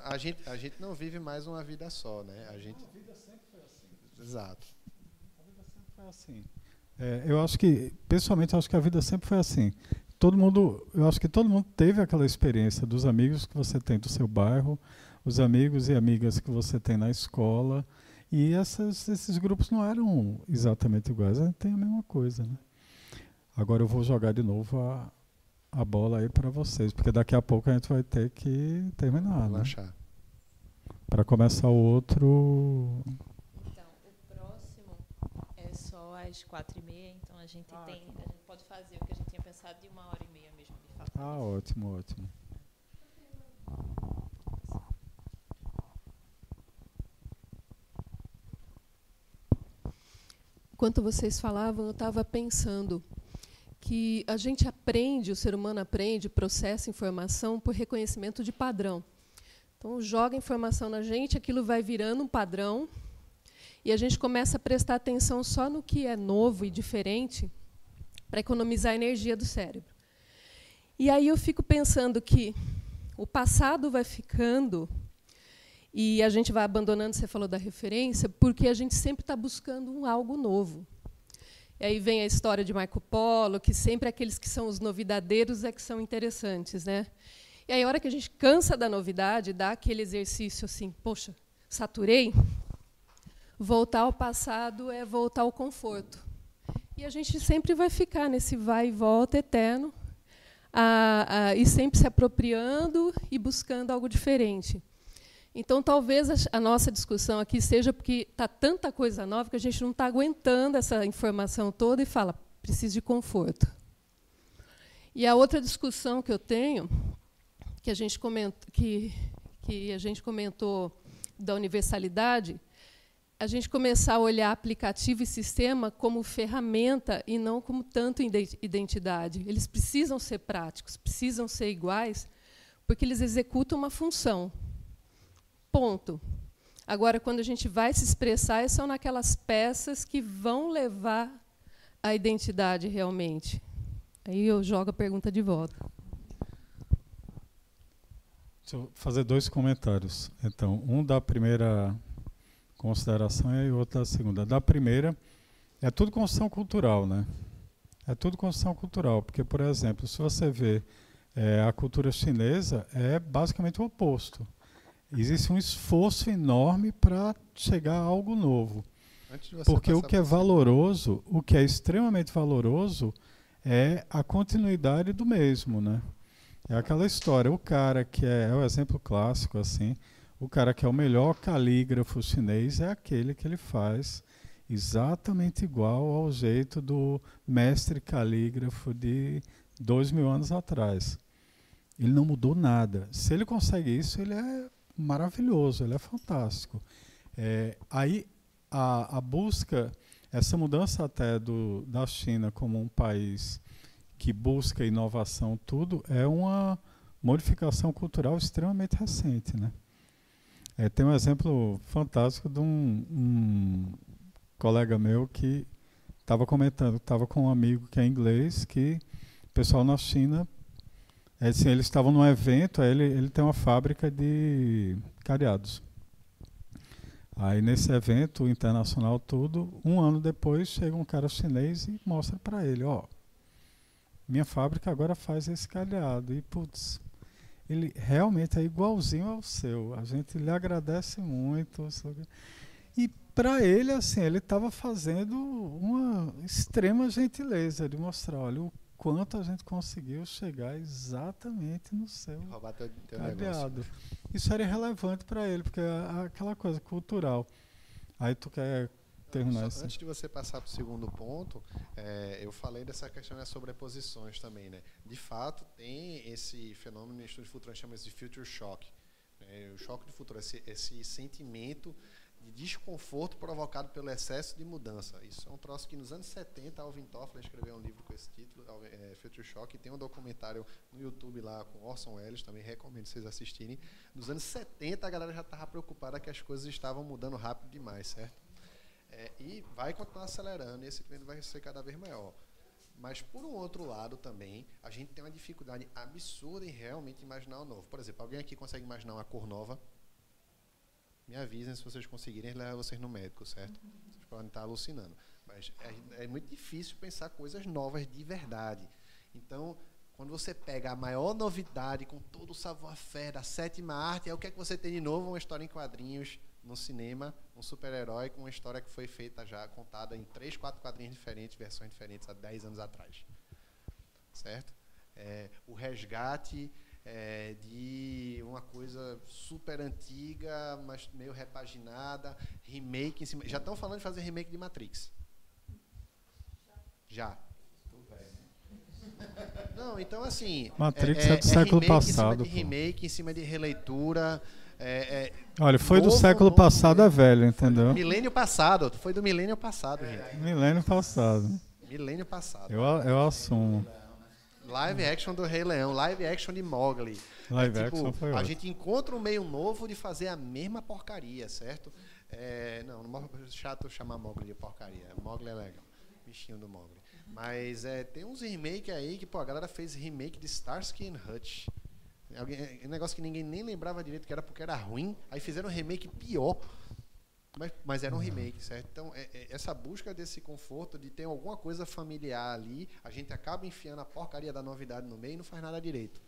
A gente, a gente não vive mais uma vida só, né? A gente. Exato. Foi assim. É, eu acho que, pessoalmente, acho que a vida sempre foi assim. Todo mundo, eu acho que todo mundo teve aquela experiência dos amigos que você tem do seu bairro, os amigos e amigas que você tem na escola, e essas, esses grupos não eram exatamente iguais, a tem a mesma coisa, né? Agora eu vou jogar de novo a, a bola aí para vocês, porque daqui a pouco a gente vai ter que terminar, né? Relaxar. Para começar o outro, Então, o próximo é só às quatro e meia, então a gente Ah, tem, a gente pode fazer o que a gente tinha pensado de uma hora e meia mesmo, de fato. ah, ótimo, ótimo. Enquanto vocês falavam, eu estava pensando que a gente aprende, o ser humano aprende, processa informação por reconhecimento de padrão. Então, joga informação na gente, aquilo vai virando um padrão, e a gente começa a prestar atenção só no que é novo e diferente para economizar a energia do cérebro. E aí eu fico pensando que o passado vai ficando e a gente vai abandonando, você falou da referência, porque a gente sempre está buscando um algo novo. E aí vem a história de Marco Polo, que sempre aqueles que são os novidadeiros é que são interessantes. Né? E aí, a hora que a gente cansa da novidade, dá aquele exercício assim, poxa, saturei, voltar ao passado é voltar ao conforto. E a gente sempre vai ficar nesse vai e volta eterno, a, a, e sempre se apropriando e buscando algo diferente. Então, talvez a, nossa discussão aqui seja porque está tanta coisa nova que a gente não está aguentando essa informação toda e fala, preciso de conforto. E a outra discussão que eu tenho, que a gente que, que a gente comentou da universalidade, a gente começar a olhar aplicativo e sistema como ferramenta e não como tanto identidade. Eles precisam ser práticos, precisam ser iguais, porque eles executam uma função. Ponto. Agora, quando a gente vai se expressar, são naquelas peças que vão levar a identidade realmente. Aí eu jogo a pergunta de volta. Deixa eu fazer dois comentários. Então, um da primeira consideração e outra da segunda. Da primeira, é tudo construção cultural, né? É tudo construção cultural, porque, por exemplo, se você vê é, a cultura chinesa, é basicamente o oposto. Existe um esforço enorme para chegar a algo novo. Porque o que é valoroso, o que é extremamente valoroso, é a continuidade do mesmo, né? É aquela história, o cara que é, é o exemplo clássico assim, o cara que é o melhor calígrafo chinês é aquele que ele faz exatamente igual ao jeito do mestre calígrafo de dois mil anos atrás. Ele não mudou nada. Se ele consegue isso, ele é maravilhoso, ele é fantástico. É, aí a, a, busca, essa mudança até do, da China como um país que busca inovação, tudo, é uma modificação cultural extremamente recente, né? É, tem um exemplo fantástico de um, um colega meu que estava comentando, estava com um amigo que é inglês, que o pessoal na China, é, assim, eles estavam num evento, ele, ele tem uma fábrica de cadeados. Aí nesse evento internacional tudo, um ano depois chega um cara chinês e mostra para ele, ó, minha fábrica agora faz esse cadeado e putz, ele realmente é igualzinho ao seu. A gente lhe agradece muito. E para ele, assim, ele estava fazendo uma extrema gentileza de mostrar, olha, o quanto a gente conseguiu chegar exatamente no seu cadeado. Isso era irrelevante para ele, porque é aquela coisa cultural. Aí tu quer terminar Só, Antes de você passar para o segundo ponto, é, eu falei dessa questão das sobreposições também. Né? De fato, tem esse fenômeno no estudo de futuro, chama de future shock. Né? O choque de futuro, esse, esse sentimento de desconforto provocado pelo excesso de mudança. Isso é um troço que nos anos 70 Alvin Toffler escreveu um livro com esse título, é, Future Shock, e tem um documentário no YouTube lá com Orson Welles, também recomendo vocês assistirem. Nos anos 70 a galera já estava preocupada que as coisas estavam mudando rápido demais, certo? É, e vai continuar acelerando e esse trend vai ser cada vez maior. Mas, por um outro lado, também, a gente tem uma dificuldade absurda em realmente imaginar o novo. Por exemplo, alguém aqui consegue imaginar uma cor nova? Me avisem se vocês conseguirem levar vocês no médico, certo? Vocês podem estar alucinando. Mas é, é muito difícil pensar coisas novas de verdade. Então, quando você pega a maior novidade, com todo o savoir-faire da sétima arte, é o que é que você tem de novo? Uma história em quadrinhos no cinema um super-herói com uma história que foi feita já, contada em três, quatro quadrinhos diferentes, versões diferentes há dez anos atrás. Certo? É, o resgate é, de uma coisa super antiga, mas meio repaginada, remake em cima. Já estão falando de fazer remake de Matrix. Já. Não, então assim. Matrix é, é, é do século é passado. Em cima de remake, em cima de releitura. É, é, Olha, foi novo, do século novo, passado é velho, entendeu? Milênio passado, foi do milênio passado, gente. Milênio passado. Milênio passado. Eu, eu assumo. Live action do Rei Leão, live action de Mowgli. Live É, tipo, action foi A ótimo. gente encontra um meio novo de fazer a mesma porcaria, certo? É, não, não é chato chamar Mowgli de porcaria. Mowgli é legal. Bichinho do Mowgli. Mas é, tem uns remake aí que, pô, a galera fez remake de Starsky and Hutch. Alguém, é um negócio que ninguém nem lembrava direito que era porque era ruim. Aí fizeram um remake pior. Mas, mas era um remake, certo? Então, é- é- essa busca desse conforto, de ter alguma coisa familiar ali, a gente acaba enfiando a porcaria da novidade no meio e não faz nada direito.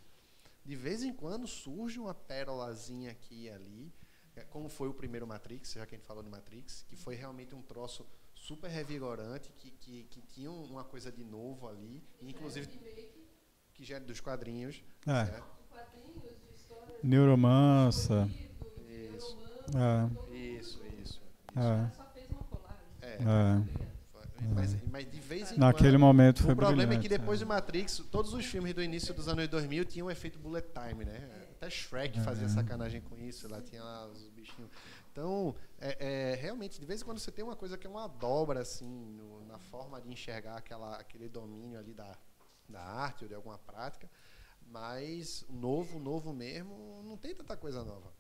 De vez em quando surge uma pérolazinha aqui e ali, é, como foi o primeiro Matrix, já que a gente falou de Matrix, que foi realmente um troço super revigorante, que, que, que tinha um- uma coisa de novo ali, e inclusive que já é dos quadrinhos. É. certo? Neuromancer. Isso, É, Mas, mas de vez em Naquele quando. momento foi O problema é que depois é. do Matrix, todos os filmes do início dos anos 2000 tinham o efeito bullet time, né? Até Shrek fazia É. sacanagem com isso, lá tinha lá os bichinhos. Então, é, é, realmente, de vez em quando você tem uma coisa que é uma dobra, assim, no- na forma de enxergar aquela, aquele domínio ali da, da arte ou de alguma prática, mas novo, novo mesmo, não tem tanta coisa nova.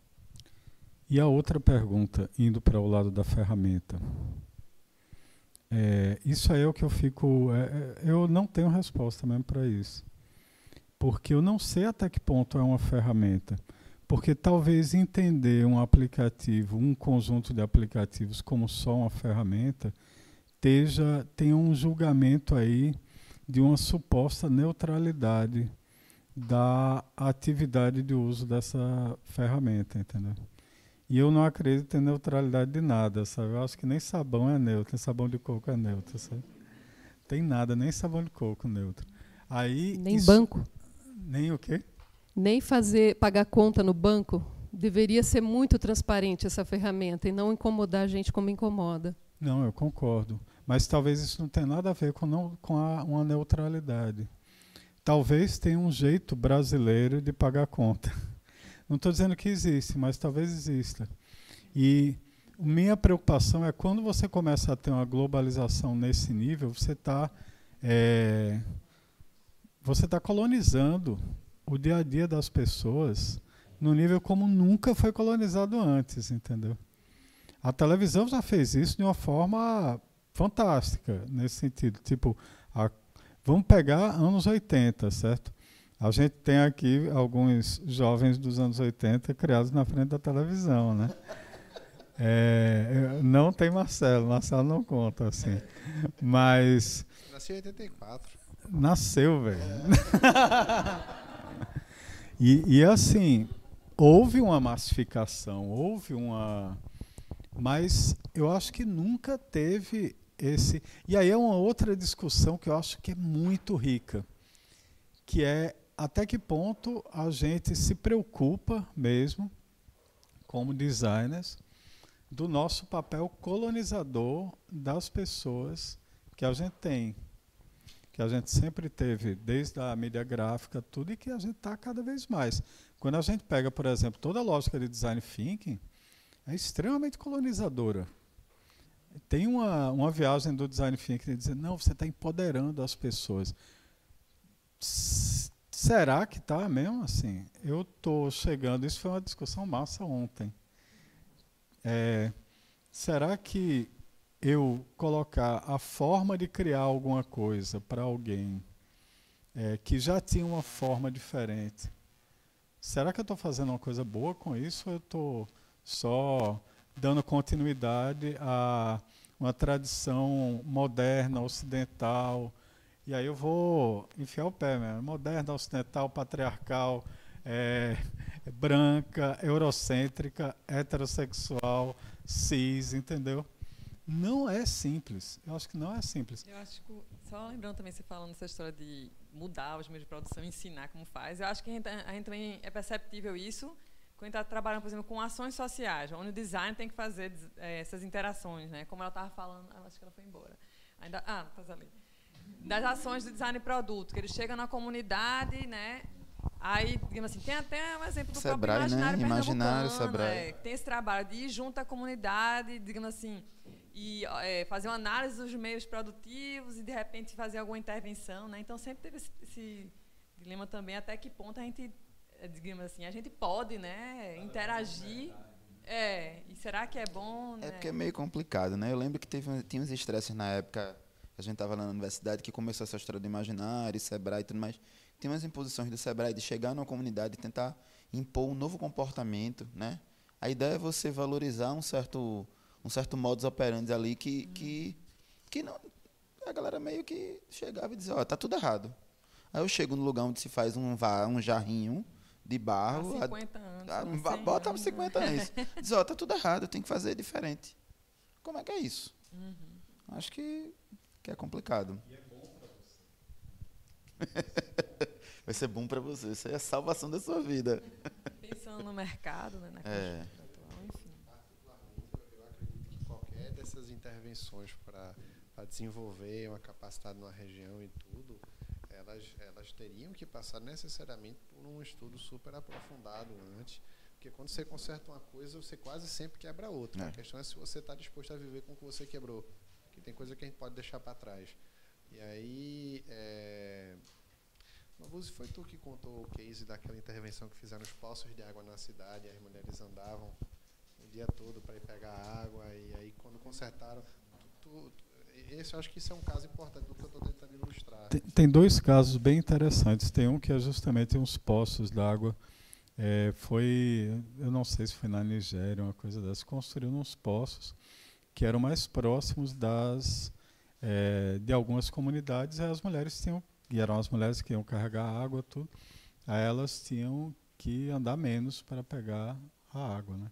E a outra pergunta, indo para o lado da ferramenta. É, isso aí é o que eu fico. é, é, eu não tenho resposta mesmo para isso. Porque eu não sei até que ponto é uma ferramenta. Porque talvez entender um aplicativo, um conjunto de aplicativos como só uma ferramenta, esteja, tenha um julgamento aí de uma suposta neutralidade da atividade de uso dessa ferramenta, entendeu? E eu não acredito em neutralidade de nada, sabe? Eu acho que nem sabão é neutro, nem sabão de coco é neutro, sabe? Tem nada, nem sabão de coco neutro. Aí Nem isso- banco. Nem o quê? Nem fazer pagar conta no banco. Deveria ser muito transparente essa ferramenta e não incomodar a gente como incomoda. Não, eu concordo. Mas talvez isso não tenha nada a ver com, não, com a, uma neutralidade. Talvez tenha um jeito brasileiro de pagar conta. Não estou dizendo que existe, mas talvez exista. E minha preocupação é quando você começa a ter uma globalização nesse nível, você está você está colonizando o dia a dia das pessoas no nível como nunca foi colonizado antes, entendeu? A televisão já fez isso de uma forma fantástica, nesse sentido. Tipo, a- vamos pegar anos 80, certo? A gente tem aqui alguns jovens dos anos 80 criados na frente da televisão, né? É, não tem Marcelo, Marcelo não conta, assim. Mas Nasci em 84. Nasceu, velho. e, e assim, houve uma massificação, houve uma. Mas eu acho que nunca teve esse. E aí é uma outra discussão que eu acho que é muito rica, que é até que ponto a gente se preocupa mesmo, como designers, do nosso papel colonizador das pessoas que a gente tem que a gente sempre teve, desde a mídia gráfica, tudo, e que a gente está cada vez mais. Quando a gente pega, por exemplo, toda a lógica de design thinking, é extremamente colonizadora. Tem uma, uma viagem do design thinking de dizer, não, você está empoderando as pessoas. Será que está mesmo assim? Eu estou chegando, isso foi uma discussão massa ontem. É, será que eu colocar a forma de criar alguma coisa para alguém é, que já tinha uma forma diferente, será que eu estou fazendo uma coisa boa com isso ou eu estou só dando continuidade a uma tradição moderna, ocidental? E aí eu vou enfiar o pé mesmo. Moderna, ocidental, patriarcal, é, branca, eurocêntrica, heterossexual, cis, entendeu? Não é simples. Eu acho que não é simples. Eu acho que, só lembrando também, você falando essa história de mudar os meios de produção, ensinar como faz, eu acho que a gente, a gente também é perceptível isso quando está trabalhando, por exemplo, com ações sociais, onde o design tem que fazer eh, essas interações, né? Como ela estava falando, acho que ela foi embora. Ainda, ah, estás ali. Das ações de design de produto, que eles chegam na comunidade, né? Aí, digamos assim, tem até um exemplo do Sebrae, próprio né? imaginário Imaginário, pernambucano, Sebrae. é, tem esse trabalho de ir junto à comunidade, digamos assim, e é, fazer uma análise dos meios produtivos e de repente fazer alguma intervenção, né? Então sempre teve esse, esse, dilema também até que ponto a gente, eh, digamos assim, a gente pode, né, interagir. É, e será que é bom, né? É porque é meio complicado, né? Eu lembro que teve, tinha uns estresses na época, a gente estava lá na universidade, que começou essa história do imaginário, Sebrae e tudo mais. Tem umas imposições do Sebrae de chegar numa comunidade e tentar impor um novo comportamento, né? A ideia é você valorizar um certo, um certo modus operandi ali que, hum. que, que não, a galera meio que chegava e dizia, ó, oh, tá tudo errado. Aí eu chego no lugar onde se faz um, um jarrinho, de barro. Há 50 anos. A, bota anos. 50 anos. Diz, ó, tá tudo errado, tem que fazer diferente. Como é que é isso? Uhum. Acho que, que é complicado. E é bom para você. Vai ser bom para você. Isso aí é a salvação da sua vida. Pensando no mercado, né? Na é. atual, enfim. Eu acredito que qualquer dessas intervenções para desenvolver uma capacidade numa região e tudo, elas, elas teriam que passar necessariamente por um estudo super aprofundado antes, porque quando você conserta uma coisa, você quase sempre quebra outra. É. A questão é se você está disposto a viver com o que você quebrou, tem coisa que a gente pode deixar para trás. E aí, é... Mavuzzi, foi tu que contou o case daquela intervenção que fizeram os poços de água na cidade, as mulheres andavam o dia todo para ir pegar água, e aí quando consertaram, tu, tu, esse, eu acho que isso é um caso importante do que eu estou tentando ilustrar. Tem, tem, dois casos bem interessantes. Tem um que é justamente uns poços d'água. É, foi, eu não sei se foi na Nigéria, uma coisa dessa, construiu uns poços que eram mais próximos das é, de algumas comunidades. As mulheres tinham, e eram as mulheres que iam carregar água, tudo. Aí elas tinham que andar menos para pegar a água, né?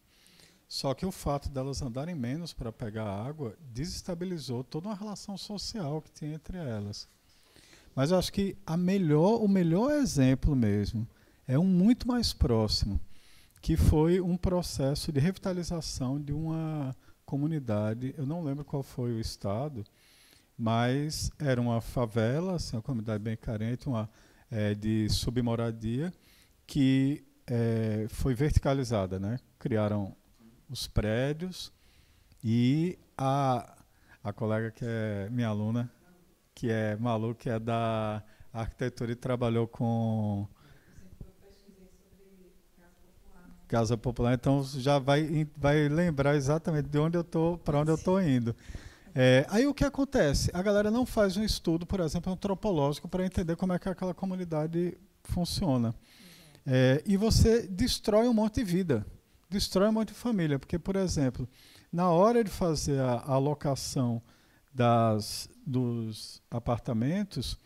Só que o fato delas andarem menos para pegar água desestabilizou toda uma relação social que tinha entre elas. Mas eu acho que a melhor, o melhor exemplo mesmo é um muito mais próximo, que foi um processo de revitalização de uma comunidade. Eu não lembro qual foi o estado, mas era uma favela, assim, uma comunidade bem carente, uma é, de submoradia, que é, foi verticalizada, né? Criaram os prédios e a, a colega que é minha aluna, que é Malu, que é da arquitetura e trabalhou com Casa Popular, então já vai, vai lembrar exatamente de onde eu tô, para onde eu estou indo. É, aí o que acontece? A galera não faz um estudo, por exemplo, antropológico para entender como é que aquela comunidade funciona. É, e você destrói um monte de vida destrói um monte de família. Porque, por exemplo, na hora de fazer a alocação das, dos apartamentos,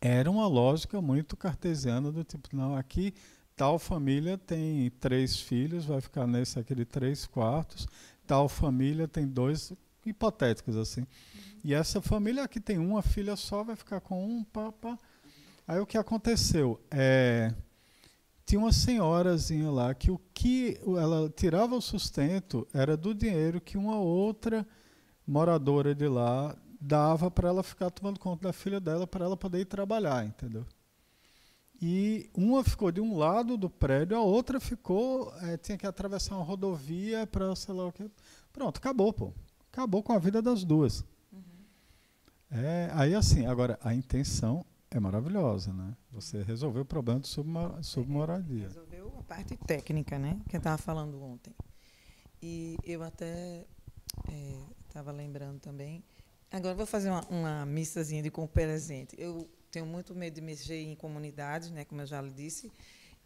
era uma lógica muito cartesiana do tipo, não, aqui tal família tem três filhos, vai ficar nesse aquele três quartos, tal família tem dois, hipotéticos assim. E essa família que tem uma filha só vai ficar com um papa. Aí o que aconteceu? É, tinha uma senhorazinha lá que o que ela tirava o sustento era do dinheiro que uma outra moradora de lá dava para ela ficar tomando conta da filha dela para ela poder ir trabalhar, entendeu? E uma ficou de um lado do prédio, a outra ficou, é, tinha que atravessar uma rodovia para sei lá o que. Pronto, acabou, pô. Acabou com a vida das duas. Uhum. É, aí assim, agora a intenção é maravilhosa, né? Você resolveu o problema de submoradia. Resolveu a parte técnica, né? Que eu estava falando ontem. E eu até estava é, lembrando também. Agora vou fazer uma, uma missazinha de com presente. Eu tenho muito medo de mexer em comunidades, né? Como eu já lhe disse,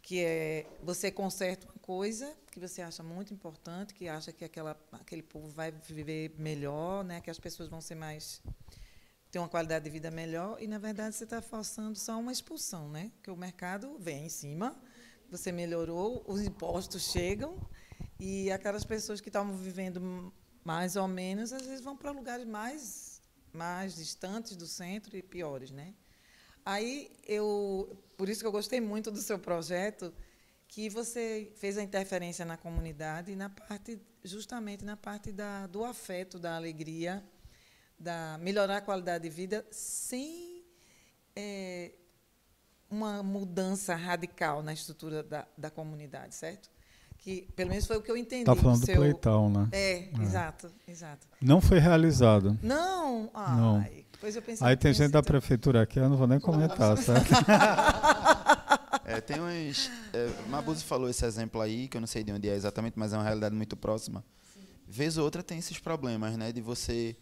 que é você conserta uma coisa que você acha muito importante, que acha que aquela, aquele povo vai viver melhor, né? Que as pessoas vão ser mais ter uma qualidade de vida melhor e, na verdade, você está forçando só uma expulsão, né? Porque o mercado vem em cima, você melhorou, os impostos chegam e aquelas pessoas que estavam vivendo mais ou menos, às vezes vão para lugares mais, mais distantes do centro e piores, né? Aí eu, por isso que eu gostei muito do seu projeto, que você fez a interferência na comunidade na parte, justamente na parte da, do afeto, da alegria da melhorar a qualidade de vida sem é, uma mudança radical na estrutura da, da comunidade, certo? Que pelo menos foi o que eu entendi. Está falando do, seu... do né? É, é, exato, exato. Não foi realizado. Não, Ai. não. Pois eu pensei Aí tem gente da prefeitura aqui, eu não vou nem comentar, certo? É, tem uns. É, Mabuse falou esse exemplo aí, que eu não sei de onde é exatamente, mas é uma realidade muito próxima. Vez ou outra tem esses problemas, né? De você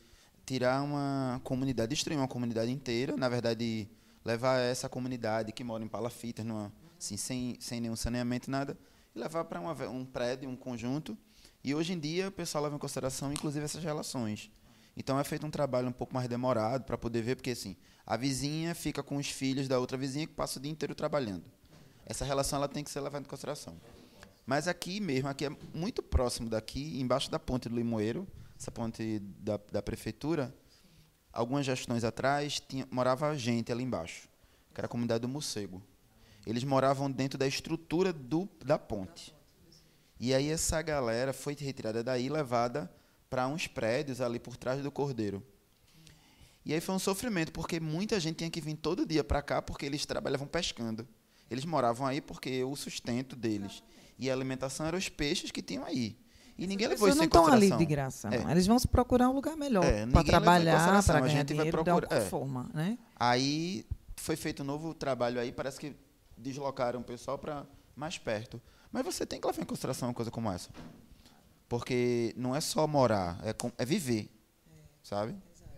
tirar uma comunidade, destruir uma comunidade inteira, na verdade, levar essa comunidade que mora em palafitas, numa, assim, sem, sem nenhum saneamento, nada, e levar para um prédio, um conjunto. E hoje em dia o pessoal leva em consideração, inclusive, essas relações. Então é feito um trabalho um pouco mais demorado para poder ver, porque assim, a vizinha fica com os filhos da outra vizinha que passa o dia inteiro trabalhando. Essa relação ela tem que ser levada em consideração. Mas aqui mesmo, aqui é muito próximo daqui, embaixo da ponte do Limoeiro, essa ponte da, da prefeitura, algumas gestões atrás, tinha, morava gente ali embaixo, que era a comunidade do Morcego. Eles moravam dentro da estrutura do, da ponte. E aí essa galera foi retirada daí levada para uns prédios ali por trás do Cordeiro. E aí foi um sofrimento, porque muita gente tinha que vir todo dia para cá porque eles trabalhavam pescando. Eles moravam aí porque o sustento deles e a alimentação eram os peixes que tinham aí. E ninguém levou isso não em estão ali consideração. de graça, não. É. Eles vão se procurar um lugar melhor É, para trabalhar, consideração, para a ganhar gente vai dinheiro de procurar- alguma é. forma, né? Aí foi feito um novo trabalho aí, parece que deslocaram o pessoal para mais perto. Mas você tem que levar em consideração uma coisa como essa. Porque não é só morar, é, com- é viver. Sabe?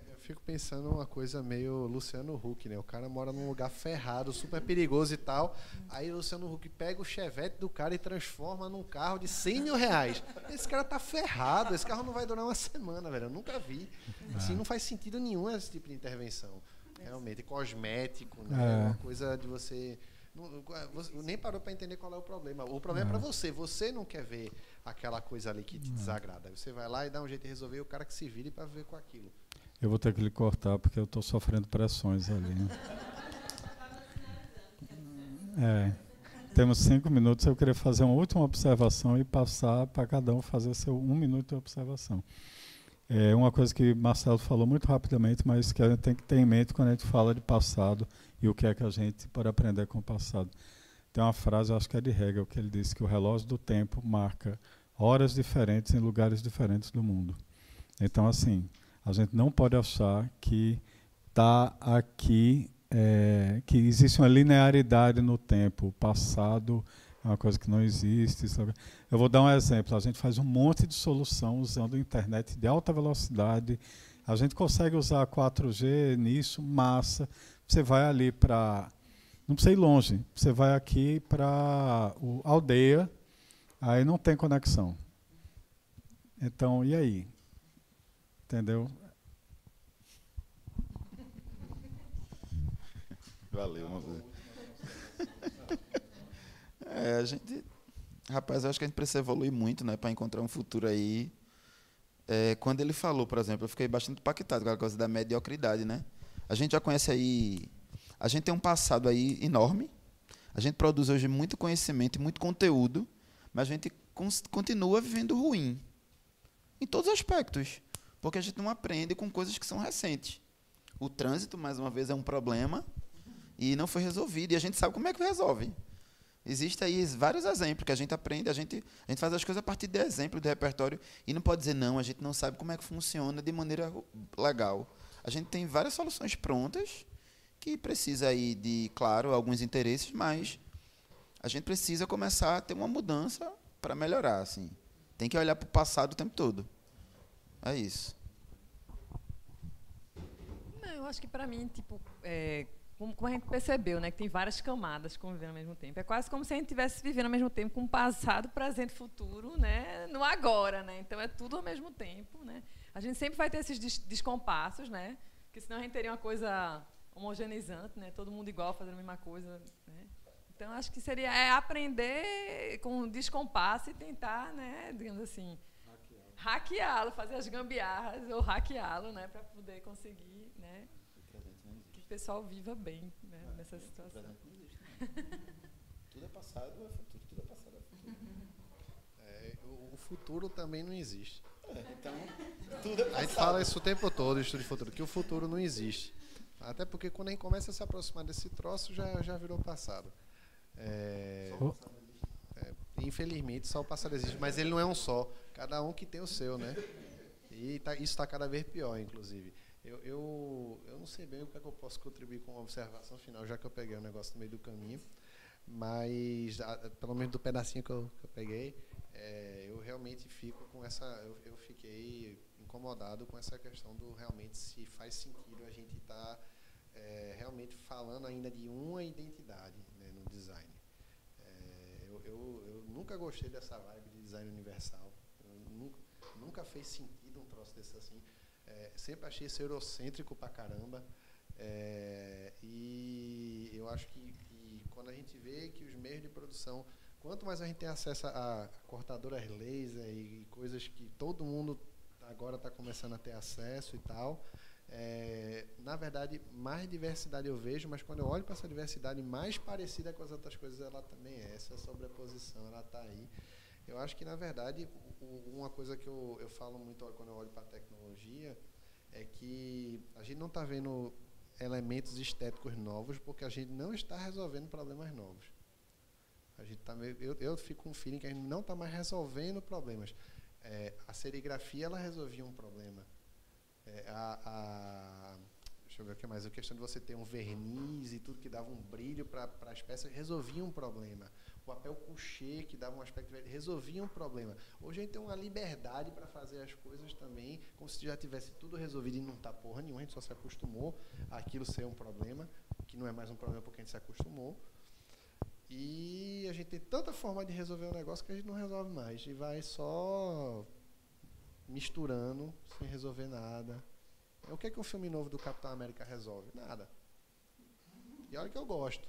Eu fico pensando uma coisa meio Luciano Huck, né? O cara mora num lugar ferrado, super perigoso e tal. Aí o Luciano Huck pega o chevette do cara e transforma num carro de 100 mil reais. Esse cara tá ferrado. Esse carro não vai durar uma semana, velho. Eu nunca vi. Assim, não faz sentido nenhum esse tipo de intervenção. Realmente, cosmético, né? É. Uma coisa de você. não- você nem parou para entender qual é o problema. O problema é para você. Você não quer ver aquela coisa ali que te desagrada. Aí Você vai lá e dá um jeito de resolver e o cara que se vire para ver com aquilo. Eu vou ter que lhe cortar porque eu estou sofrendo pressões ali. né? É. Temos cinco minutos. Eu queria fazer uma última observação e passar para cada um fazer seu um minuto de observação. É uma coisa que Marcelo falou muito rapidamente, mas que a gente tem que ter em mente quando a gente fala de passado e o que é que a gente pode aprender com o passado. Tem uma frase, eu acho que é de Hegel, que ele diz que o relógio do tempo marca horas diferentes em lugares diferentes do mundo. Então, assim, a gente não pode achar que está aqui, é, que existe uma linearidade no tempo. O passado é uma coisa que não existe. Sabe? Eu vou dar um exemplo. A gente faz um monte de solução usando internet de alta velocidade. A gente consegue usar 4G nisso, massa. Você vai ali para. Não precisa ir longe. Você vai aqui para a aldeia, aí não tem conexão. Então, e aí? Entendeu? Valeu, Mabuse. É, a gente. Rapaz, eu acho que a gente precisa evoluir muito, né, para encontrar um futuro aí. É, quando ele falou, por exemplo, eu fiquei bastante impactado com a coisa da mediocridade, né? A gente já conhece aí. A gente tem um passado aí enorme. A gente produz hoje muito conhecimento e muito conteúdo, mas a gente continua vivendo ruim. Em todos os aspectos. Porque a gente não aprende com coisas que são recentes. O trânsito, mais uma vez, é um problema e não foi resolvido. E a gente sabe como é que resolve. Existem aí vários exemplos que a gente aprende, a gente, a gente faz as coisas a partir de exemplo, de repertório, e não pode dizer, não, a gente não sabe como é que funciona de maneira legal. A gente tem várias soluções prontas, que precisa aí de, claro, alguns interesses, mas a gente precisa começar a ter uma mudança para melhorar. Assim. Tem que olhar para o passado o tempo todo. É isso. Não, eu acho que para mim, tipo, é, como, como a gente percebeu, né, que tem várias camadas convivendo ao mesmo tempo. É quase como se a gente estivesse vivendo ao mesmo tempo com passado, presente futuro, né, no agora, né? Então é tudo ao mesmo tempo, né? A gente sempre vai ter esses des descompassos, né? Porque senão a gente teria uma coisa homogeneizante, né? Todo mundo igual, fazendo a mesma coisa, né? Então acho que seria é aprender com descompasso e tentar, né, digamos assim, hackeá-lo, fazer as gambiarras ou hackeá-lo, né, para poder conseguir, né, que o pessoal viva bem né, nessa situação. Tudo é passado, é futuro. Tudo é passado, é futuro. É, o, o futuro também não existe. então, tudo é A gente fala isso o tempo todo, estudo de futuro, que o futuro não existe. Até porque quando a gente começa a se aproximar desse troço, já, já virou passado. É, é, infelizmente, só o passado existe, mas ele não é um só. Cada um que tem o seu, né? E tá- isso está cada vez pior, inclusive. Eu, eu, eu não sei bem o que, é que eu posso contribuir com uma observação final, já que eu peguei o negócio no meio do caminho, mas a, pelo menos do pedacinho que eu, que eu peguei, é, eu realmente fico com essa. Eu, eu, fiquei incomodado com essa questão do realmente se faz sentido a gente estar tá, é, realmente falando ainda de uma identidade design. É, eu, eu, eu, nunca gostei dessa vibe de design universal. Nunca, nunca, fez sentido um troço desse assim. É, sempre achei isso eurocêntrico pra caramba. É, e eu acho que, que quando a gente vê que os meios de produção Quanto mais a gente tem acesso a cortadoras laser e coisas que todo mundo agora está começando a ter acesso e tal, é, na verdade, mais diversidade eu vejo, mas quando eu olho para essa diversidade mais parecida com as outras coisas, ela também é. Essa sobreposição, ela está aí. Eu acho que, na verdade, uma coisa que eu, eu falo muito quando eu olho para a tecnologia é que a gente não está vendo elementos estéticos novos porque a gente não está resolvendo problemas novos. A gente tá meio, eu, eu fico com um feeling que a gente não está mais resolvendo problemas. É, a serigrafia ela resolvia um problema. É, a, a, deixa eu ver o que mais. A questão de você ter um verniz e tudo que dava um brilho para as peças resolvia um problema. O papel couché que dava um aspecto resolvia um problema. Hoje a gente tem uma liberdade para fazer as coisas também, como se já tivesse tudo resolvido e não está porra nenhuma. A gente só se acostumou àquilo ser um problema, que não é mais um problema porque a gente se acostumou. E a gente tem tanta forma de resolver o negócio que a gente não resolve mais. E vai só misturando, sem resolver nada. O que é que um filme novo do Capitão América resolve? Nada. E olha que eu gosto.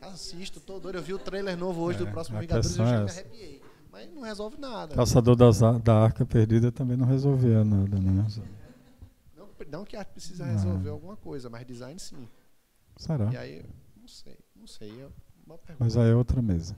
Assisto, tô doido. Eu vi o trailer novo hoje é, do próximo Vingadores e eu já me arrepiei. Mas não resolve nada. Caçador das, da Arca Perdida também não resolvia nada, né? Não, não que a arte precisa resolver alguma coisa, mas design sim. Será? E aí, não sei, não sei. Eu, mas aí é outra mesa.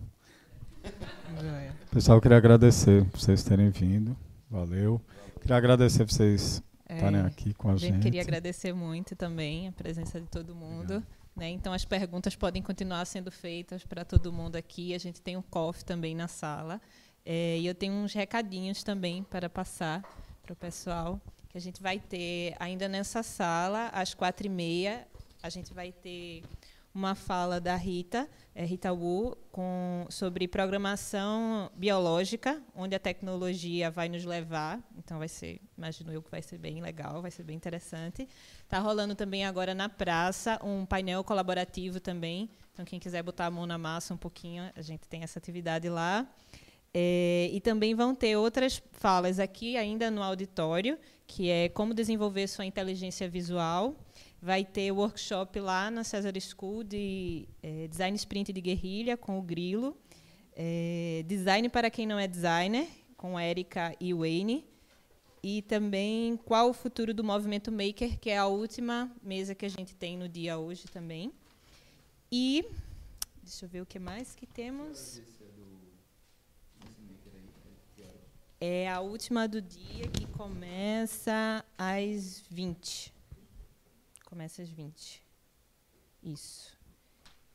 Pessoal, eu queria agradecer por vocês terem vindo. Valeu. Queria agradecer vocês é, estarem aqui com a, gente. Queria agradecer muito também a presença de todo mundo. Né? Então, as perguntas podem continuar sendo feitas para todo mundo aqui. A gente tem um coffee também na sala. É, e eu tenho uns recadinhos também para passar para o pessoal. Que a gente vai ter ainda nessa sala, às quatro e meia, a gente vai ter uma fala da Rita, é Rita Wu, com, sobre programação biológica, onde a tecnologia vai nos levar. Então vai ser, imagino eu que vai ser bem legal, vai ser bem interessante. Está rolando também agora na praça um painel colaborativo também. Então quem quiser botar a mão na massa um pouquinho, a gente tem essa atividade lá. É, e também vão ter outras falas aqui ainda no auditório, que é como desenvolver sua inteligência visual Vai ter workshop lá na Cesar School de é, design sprint de guerrilha com o Grilo. É, design para quem não é designer, com Erika e Wayne. E também qual o futuro do movimento maker, que é a última mesa que a gente tem no dia hoje também. E deixa eu ver o que mais que temos. É a última do dia que começa às 20. Começa às 20. Isso.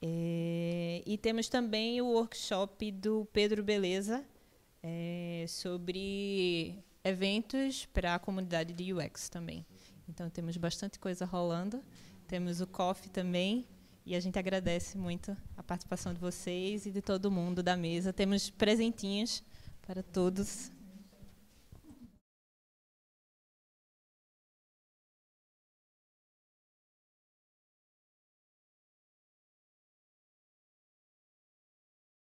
É, e temos também o workshop do Pedro Beleza é, sobre eventos para a comunidade de UX também. Então temos bastante coisa rolando. Temos o coffee também. E a gente agradece muito a participação de vocês e de todo mundo da mesa. Temos presentinhos para todos